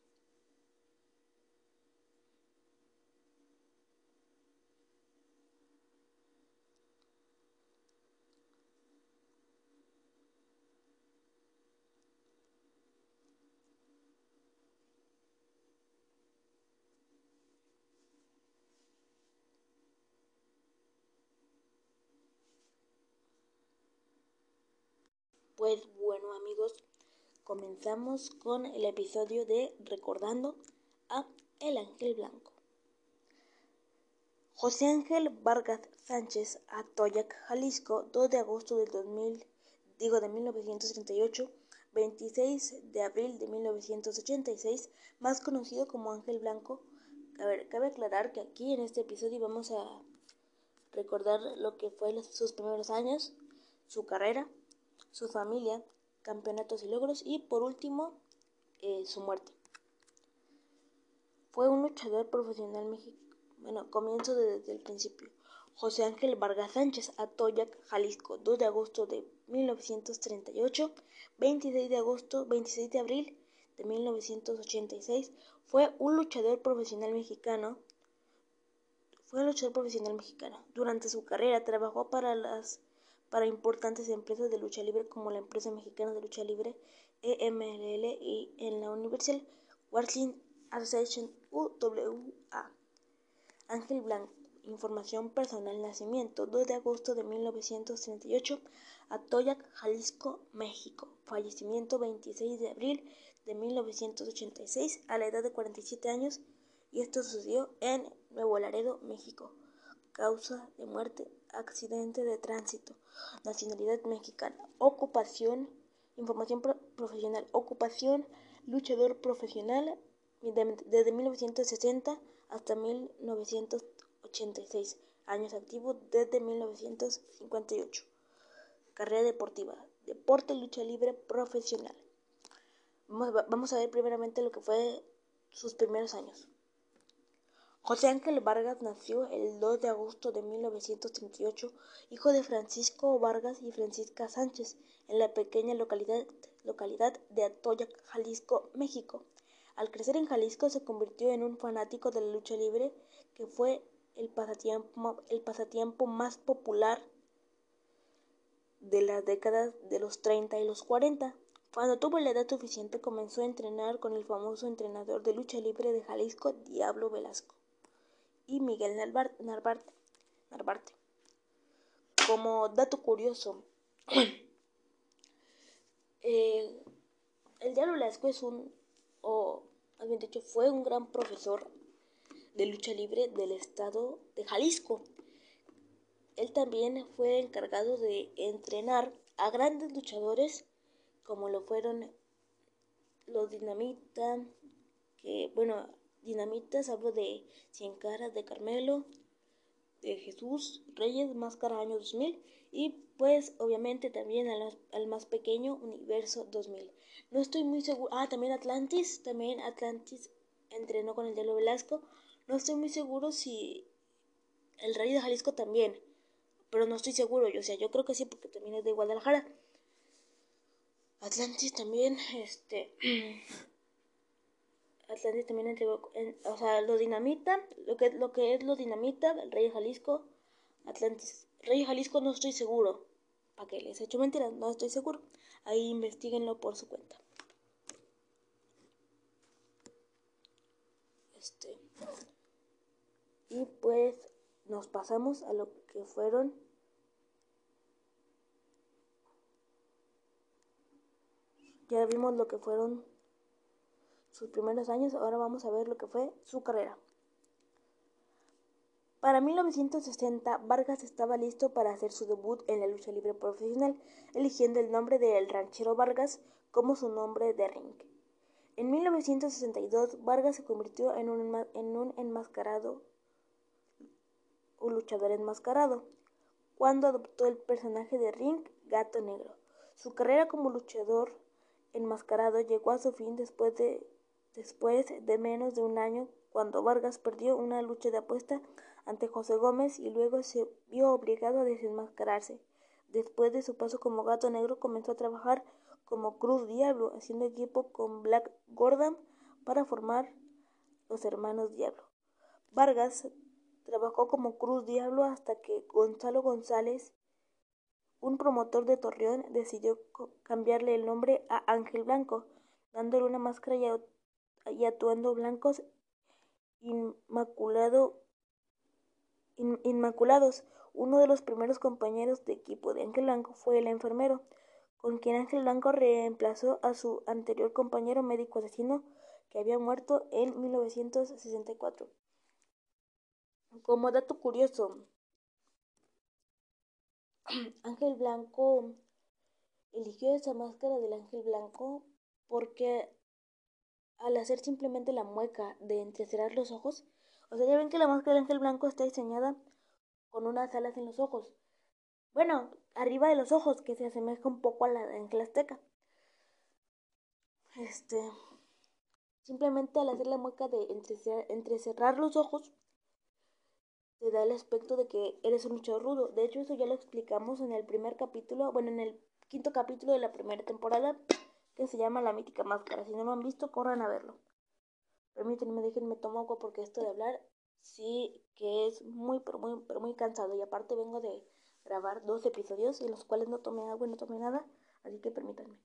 A: Pues bueno amigos, comenzamos con el episodio de Recordando a El Ángel Blanco. José Ángel Vargas Sánchez, Atoyac, Jalisco, 2 de agosto del 2000, digo de 1938, 26 de abril de 1986, más conocido como Ángel Blanco. A ver, cabe aclarar que aquí en este episodio vamos a recordar lo que fue sus primeros años, su carrera, su familia, campeonatos y logros y por último eh, su muerte. Fue un luchador profesional mexicano, bueno, comienzo desde el principio. José Ángel Vargas Sánchez, Atoyac, Jalisco, 2 de agosto de 1938, 26 de agosto, 26 de abril de 1986, fue un luchador profesional mexicano. Fue un luchador profesional mexicano. Durante su carrera trabajó para las para importantes empresas de lucha libre como la empresa mexicana de lucha libre EMLL y en la Universal Wrestling Association UWA. Ángel Blanco. Información personal. Nacimiento 2 de agosto de 1938. Atoyac, Jalisco, México. Fallecimiento 26 de abril de 1986 a la edad de 47 años y esto sucedió en Nuevo Laredo, México. Causa de muerte, accidente de tránsito. Nacionalidad mexicana. Ocupación, información profesional. Ocupación, luchador profesional desde 1960 hasta 1986. Años activos desde 1958. Carrera deportiva. Deporte, lucha libre profesional. Vamos a ver primeramente lo que fue sus primeros años. José Ángel Vargas nació el 2 de agosto de 1938, hijo de Francisco Vargas y Francisca Sánchez, en la pequeña localidad, localidad de Atoyac, Jalisco, México. Al crecer en Jalisco se convirtió en un fanático de la lucha libre, que fue el pasatiempo, el pasatiempo más popular de las décadas de los 30 y los 40. Cuando tuvo la edad suficiente comenzó a entrenar con el famoso entrenador de lucha libre de Jalisco, Diablo Velasco, y Miguel Narvarte. Como dato curioso, (clears throat) eh, el Diablo Velasco es un, o bien dicho, fue un gran profesor de lucha libre del estado de Jalisco. Él también fue encargado de entrenar a grandes luchadores como lo fueron los dinamitas, que bueno, dinamitas, hablo de Cien Caras de Carmelo, de Jesús Reyes, Máscara Año 2000 y pues obviamente también al, al, más pequeño Universo 2000. No estoy muy seguro, ah, también Atlantis, también Atlantis entrenó con el Diablo Velasco. No estoy muy seguro si el Rey de Jalisco también, pero no estoy seguro, yo, o sea, yo creo que sí porque también es de Guadalajara. Atlantis también, este. (clears throat) Atlantis también entregó, o sea, lo dinamita, lo que, lo que es lo dinamita, el rey Jalisco, Atlantis. Rey Jalisco no estoy seguro. ¿Para qué les he hecho mentiras? No estoy seguro. Ahí investiguenlo por su cuenta. Este. Y pues nos pasamos a lo que fueron Ya vimos lo que fueron sus primeros años, ahora vamos a ver lo que fue su carrera. Para 1960, Vargas estaba listo para hacer su debut en la lucha libre profesional, eligiendo el nombre de El Ranchero Vargas como su nombre de ring. En 1962, Vargas se convirtió en un, en un enmascarado, un luchador enmascarado, cuando adoptó el personaje de Ring Gato Negro. Su carrera como luchador enmascarado llegó a su fin después de, después de menos de un año cuando Vargas perdió una lucha de apuesta ante José Gómez y luego se vio obligado a desenmascararse. Después de su paso como gato negro comenzó a trabajar como Cruz Diablo, haciendo equipo con Black Gordon para formar los hermanos Diablo. Vargas trabajó como Cruz Diablo hasta que Gonzalo González un promotor de Torreón decidió cambiarle el nombre a Ángel Blanco, dándole una máscara y, atuendo blancos inmaculado, inmaculados. Uno de los primeros compañeros de equipo de Ángel Blanco fue el enfermero, con quien Ángel Blanco reemplazó a su anterior compañero médico asesino que había muerto en 1964. Como dato curioso, (clears throat) Ángel Blanco eligió esa máscara del Ángel Blanco porque al hacer simplemente la mueca de entrecerrar los ojos, o sea, ya ven que la máscara del Ángel Blanco está diseñada con unas alas en los ojos. Bueno, arriba de los ojos, que se asemeja un poco a la de Ángel Azteca. Este, simplemente al hacer la mueca de entrecerrar los ojos, te da el aspecto de que eres un luchador rudo. De hecho, eso ya lo explicamos en el primer capítulo, bueno, en el quinto capítulo de la primera temporada, que se llama La mítica máscara. Si no lo han visto, corran a verlo. Permítanme, déjenme tomar agua porque esto de hablar sí que es muy, pero muy, pero muy cansado. Y aparte vengo de grabar dos episodios en los cuales no tomé agua y no tomé nada, así que permítanme.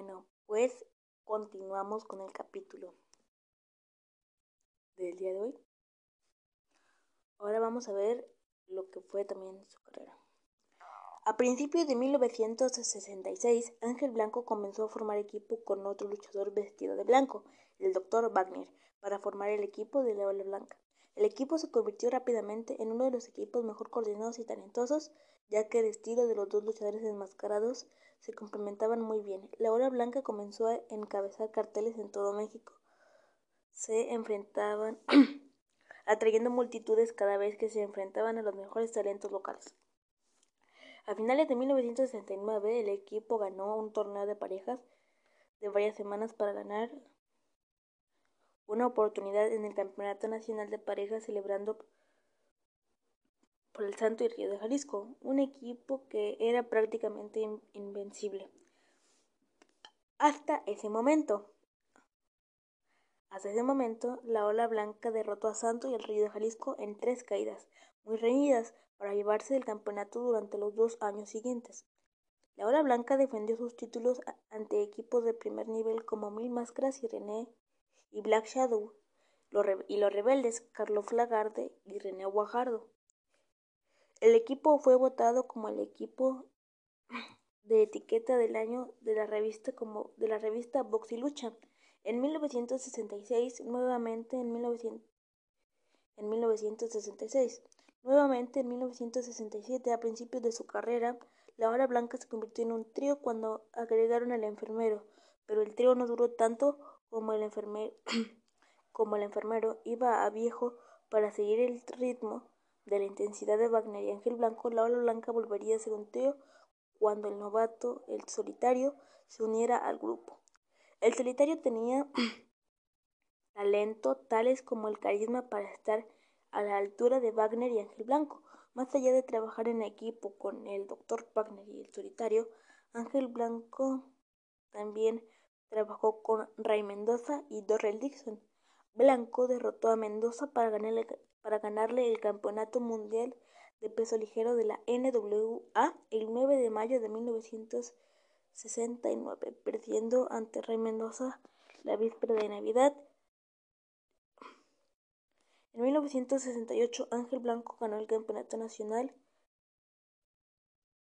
A: Bueno, pues continuamos con el capítulo del día de hoy. Ahora vamos a ver lo que fue también su carrera. A principios de 1966, Ángel Blanco comenzó a formar equipo con otro luchador vestido de blanco, el Dr. Wagner, para formar el equipo de la Ola Blanca. El equipo se convirtió rápidamente en uno de los equipos mejor coordinados y talentosos, ya que el estilo de los dos luchadores enmascarados se complementaban muy bien. La Ola Blanca comenzó a encabezar carteles en todo México. Se enfrentaban (clears throat) atrayendo multitudes cada vez que se enfrentaban a los mejores talentos locales. A finales de 1969, el equipo ganó un torneo de parejas de varias semanas para ganar una oportunidad en el Campeonato Nacional de Parejas celebrando por el Santo y Río de Jalisco, un equipo que era prácticamente invencible. Hasta ese momento. Hasta ese momento, la ola blanca derrotó a Santo y el Río de Jalisco en tres caídas, muy reñidas, para llevarse el campeonato durante los dos años siguientes. La ola blanca defendió sus títulos ante equipos de primer nivel como Mil Máscaras y René y Black Shadow, y los rebeldes Carlos Lagarde y René Guajardo. El equipo fue votado como el equipo de etiqueta del año de la revista como de la revista Box y Lucha. En 1966, nuevamente en, en 1966, nuevamente en 1967, a principios de su carrera, la hora blanca se convirtió en un trío cuando agregaron al enfermero, pero el trío no duró tanto como el enfermero, (clears throat) como el enfermero iba a viejo para seguir el ritmo de la intensidad de Wagner y Ángel Blanco, la ola blanca volvería a ser un trío cuando el novato, el solitario, se uniera al grupo. El solitario tenía (clears throat) talento tales como el carisma para estar a la altura de Wagner y Ángel Blanco. Más allá de trabajar en equipo con el Dr. Wagner y el solitario, Ángel Blanco también Trabajó con Ray Mendoza y Dorrell Dixon. Blanco derrotó a Mendoza para ganarle, para ganarle el Campeonato Mundial de Peso Ligero de la NWA el 9 de mayo de 1969, perdiendo ante Ray Mendoza la víspera de Navidad. En 1968, Ángel Blanco ganó el Campeonato Nacional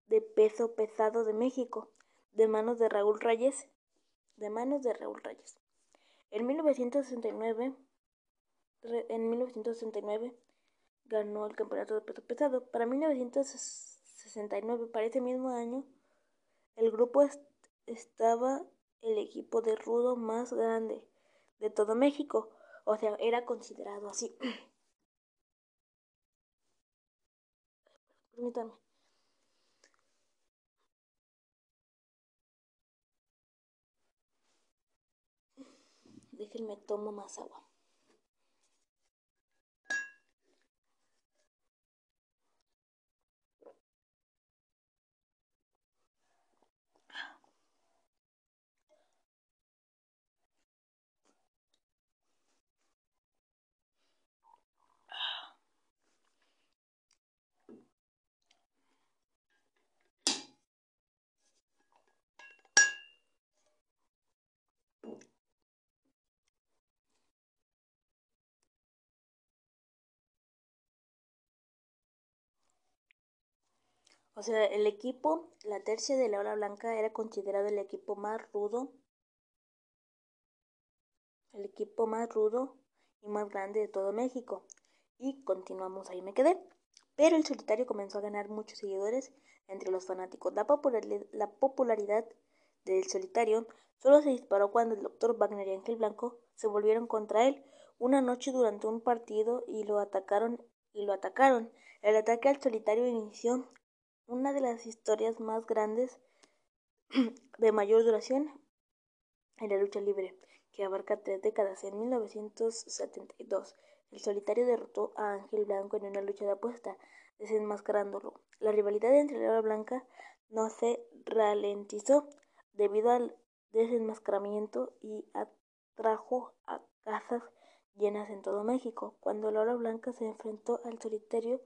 A: de Peso Pesado de México de manos de Raúl Reyes de manos de Raúl Reyes. En 1969, en 1969 ganó el campeonato de peso pesado. Para 1969, para ese mismo año, el grupo estaba el equipo de rudo más grande de todo México. O sea, era considerado así. (clears throat) Permítanme. Déjenme tomo más agua. O sea, el equipo, la tercia de la ola blanca era considerado el equipo más rudo, el equipo más rudo y más grande de todo México. Y continuamos, ahí me quedé. Pero el solitario comenzó a ganar muchos seguidores entre los fanáticos. La, popularidad, la popularidad del solitario solo se disparó cuando el doctor Wagner y Ángel Blanco se volvieron contra él una noche durante un partido y lo atacaron y lo atacaron. El ataque al solitario inició una de las historias más grandes (clears throat) de mayor duración en la lucha libre, que abarca tres décadas. En 1972, el solitario derrotó a Ángel Blanco en una lucha de apuesta, desenmascarándolo. La rivalidad entre la blanca no se ralentizó debido al desenmascaramiento y atrajo a casas llenas en todo México. Cuando la blanca se enfrentó al solitario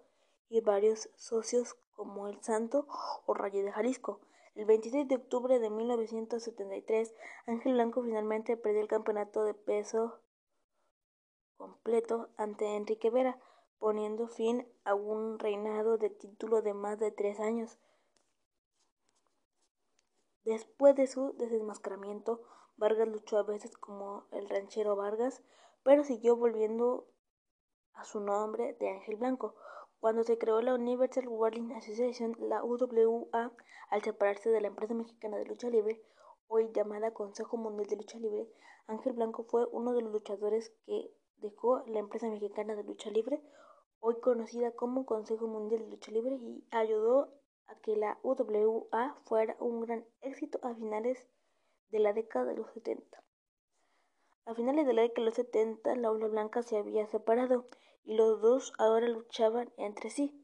A: y varios socios como el Santo o Rayo de Jalisco. El 26 de octubre de 1973, Ángel Blanco finalmente perdió el campeonato de peso completo ante Enrique Vera, poniendo fin a un reinado de título de más de tres años. Después de su desenmascaramiento, Vargas luchó a veces como el ranchero Vargas, pero siguió volviendo a su nombre de Ángel Blanco. Cuando se creó la Universal Wrestling Association, la UWA, al separarse de la empresa mexicana de lucha libre, hoy llamada Consejo Mundial de Lucha Libre, Ángel Blanco fue uno de los luchadores que dejó la empresa mexicana de lucha libre, hoy conocida como Consejo Mundial de Lucha Libre, y ayudó a que la UWA fuera un gran éxito a finales de la década de los 70. A finales de la década de los 70, la Ola Blanca se había separado y los dos ahora luchaban entre sí,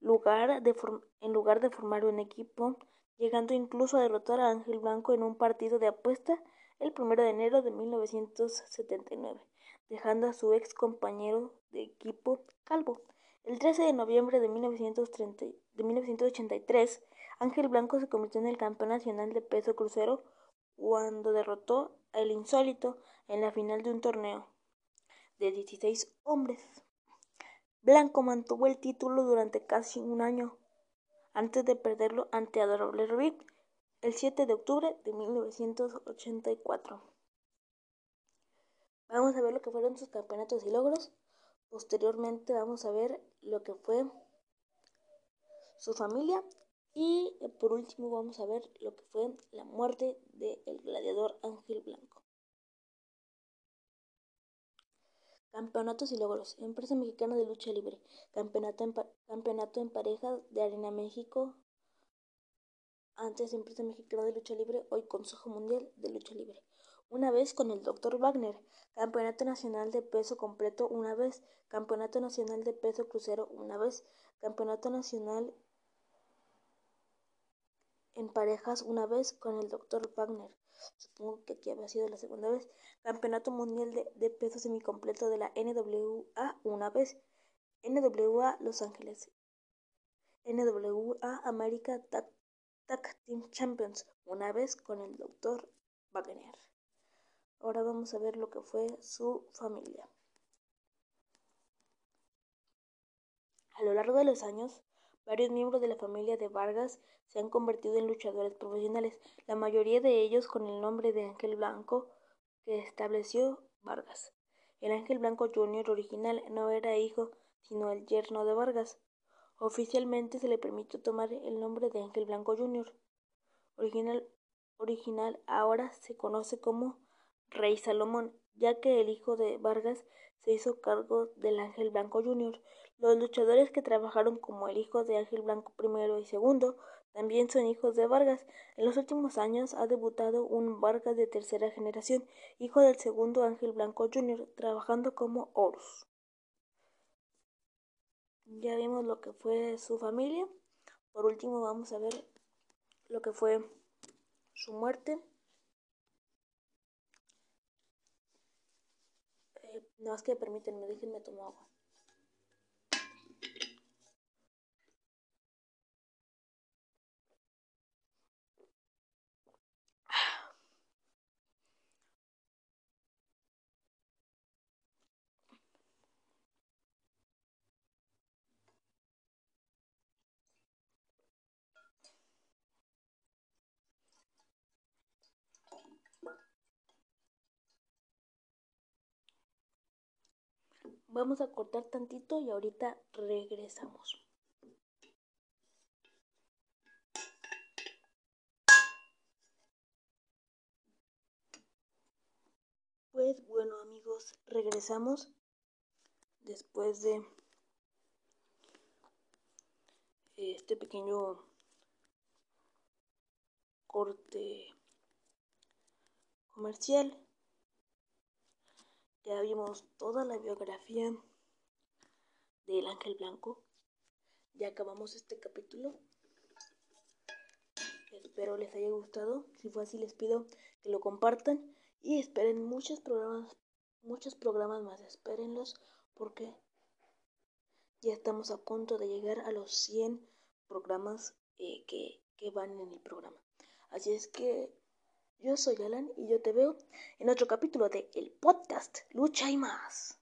A: en lugar de formar un equipo, llegando incluso a derrotar a Ángel Blanco en un partido de apuesta el 1 de enero de 1979, dejando a su ex compañero de equipo calvo. El 13 de noviembre de, 1930, de 1983, Ángel Blanco se convirtió en el campeón nacional de peso crucero cuando derrotó al insólito en la final de un torneo de 16 hombres. Blanco mantuvo el título durante casi un año antes de perderlo ante Adorable Reed el 7 de octubre de 1984. Vamos a ver lo que fueron sus campeonatos y logros. Posteriormente vamos a ver lo que fue su familia y por último vamos a ver lo que fue la muerte del gladiador Ángel Blanco. Campeonatos y logros. Empresa Mexicana de Lucha Libre. Campeonato en, campeonato en pareja de Arena México. Antes Empresa Mexicana de Lucha Libre, hoy Consejo Mundial de Lucha Libre. Una vez con el Dr. Wagner. Campeonato Nacional de Peso Completo una vez. Campeonato Nacional de Peso Crucero una vez. Campeonato Nacional en parejas una vez con el Dr. Wagner. Supongo que aquí había sido la segunda vez. Campeonato Mundial de, de Peso Semicompleto de la NWA una vez. NWA Los Ángeles. NWA America Tag, Team Champions una vez con el Dr. Wagner. Ahora vamos a ver lo que fue su familia. A lo largo de los años, varios miembros de la familia de Vargas se han convertido en luchadores profesionales, la mayoría de ellos con el nombre de Ángel Blanco que estableció Vargas. El Ángel Blanco Jr. original no era hijo, sino el yerno de Vargas. Oficialmente se le permitió tomar el nombre de Ángel Blanco Jr. Original, ahora se conoce como Rey Salomón, ya que el hijo de Vargas se hizo cargo del Ángel Blanco Jr. Los luchadores que trabajaron como el hijo de Ángel Blanco I y II también son hijos de Vargas. En los últimos años ha debutado un Vargas de tercera generación, hijo del segundo Ángel Blanco Jr., trabajando como Horus. Ya vimos lo que fue su familia. Por último vamos a ver lo que fue su muerte. Eh, no más que permítanme, déjenme tomar agua. Vamos a cortar tantito y ahorita regresamos. Pues bueno amigos, regresamos después de este pequeño corte comercial. Ya vimos toda la biografía del Ángel Blanco. Ya acabamos este capítulo. Espero les haya gustado. Si fue así, les pido que lo compartan y esperen muchos programas, muchos programas más. Espérenlos porque ya estamos a punto de llegar a los 100 programas eh, que, que van en el programa. Así es que yo soy Alan y yo te veo en otro capítulo de El Podcast Lucha y más.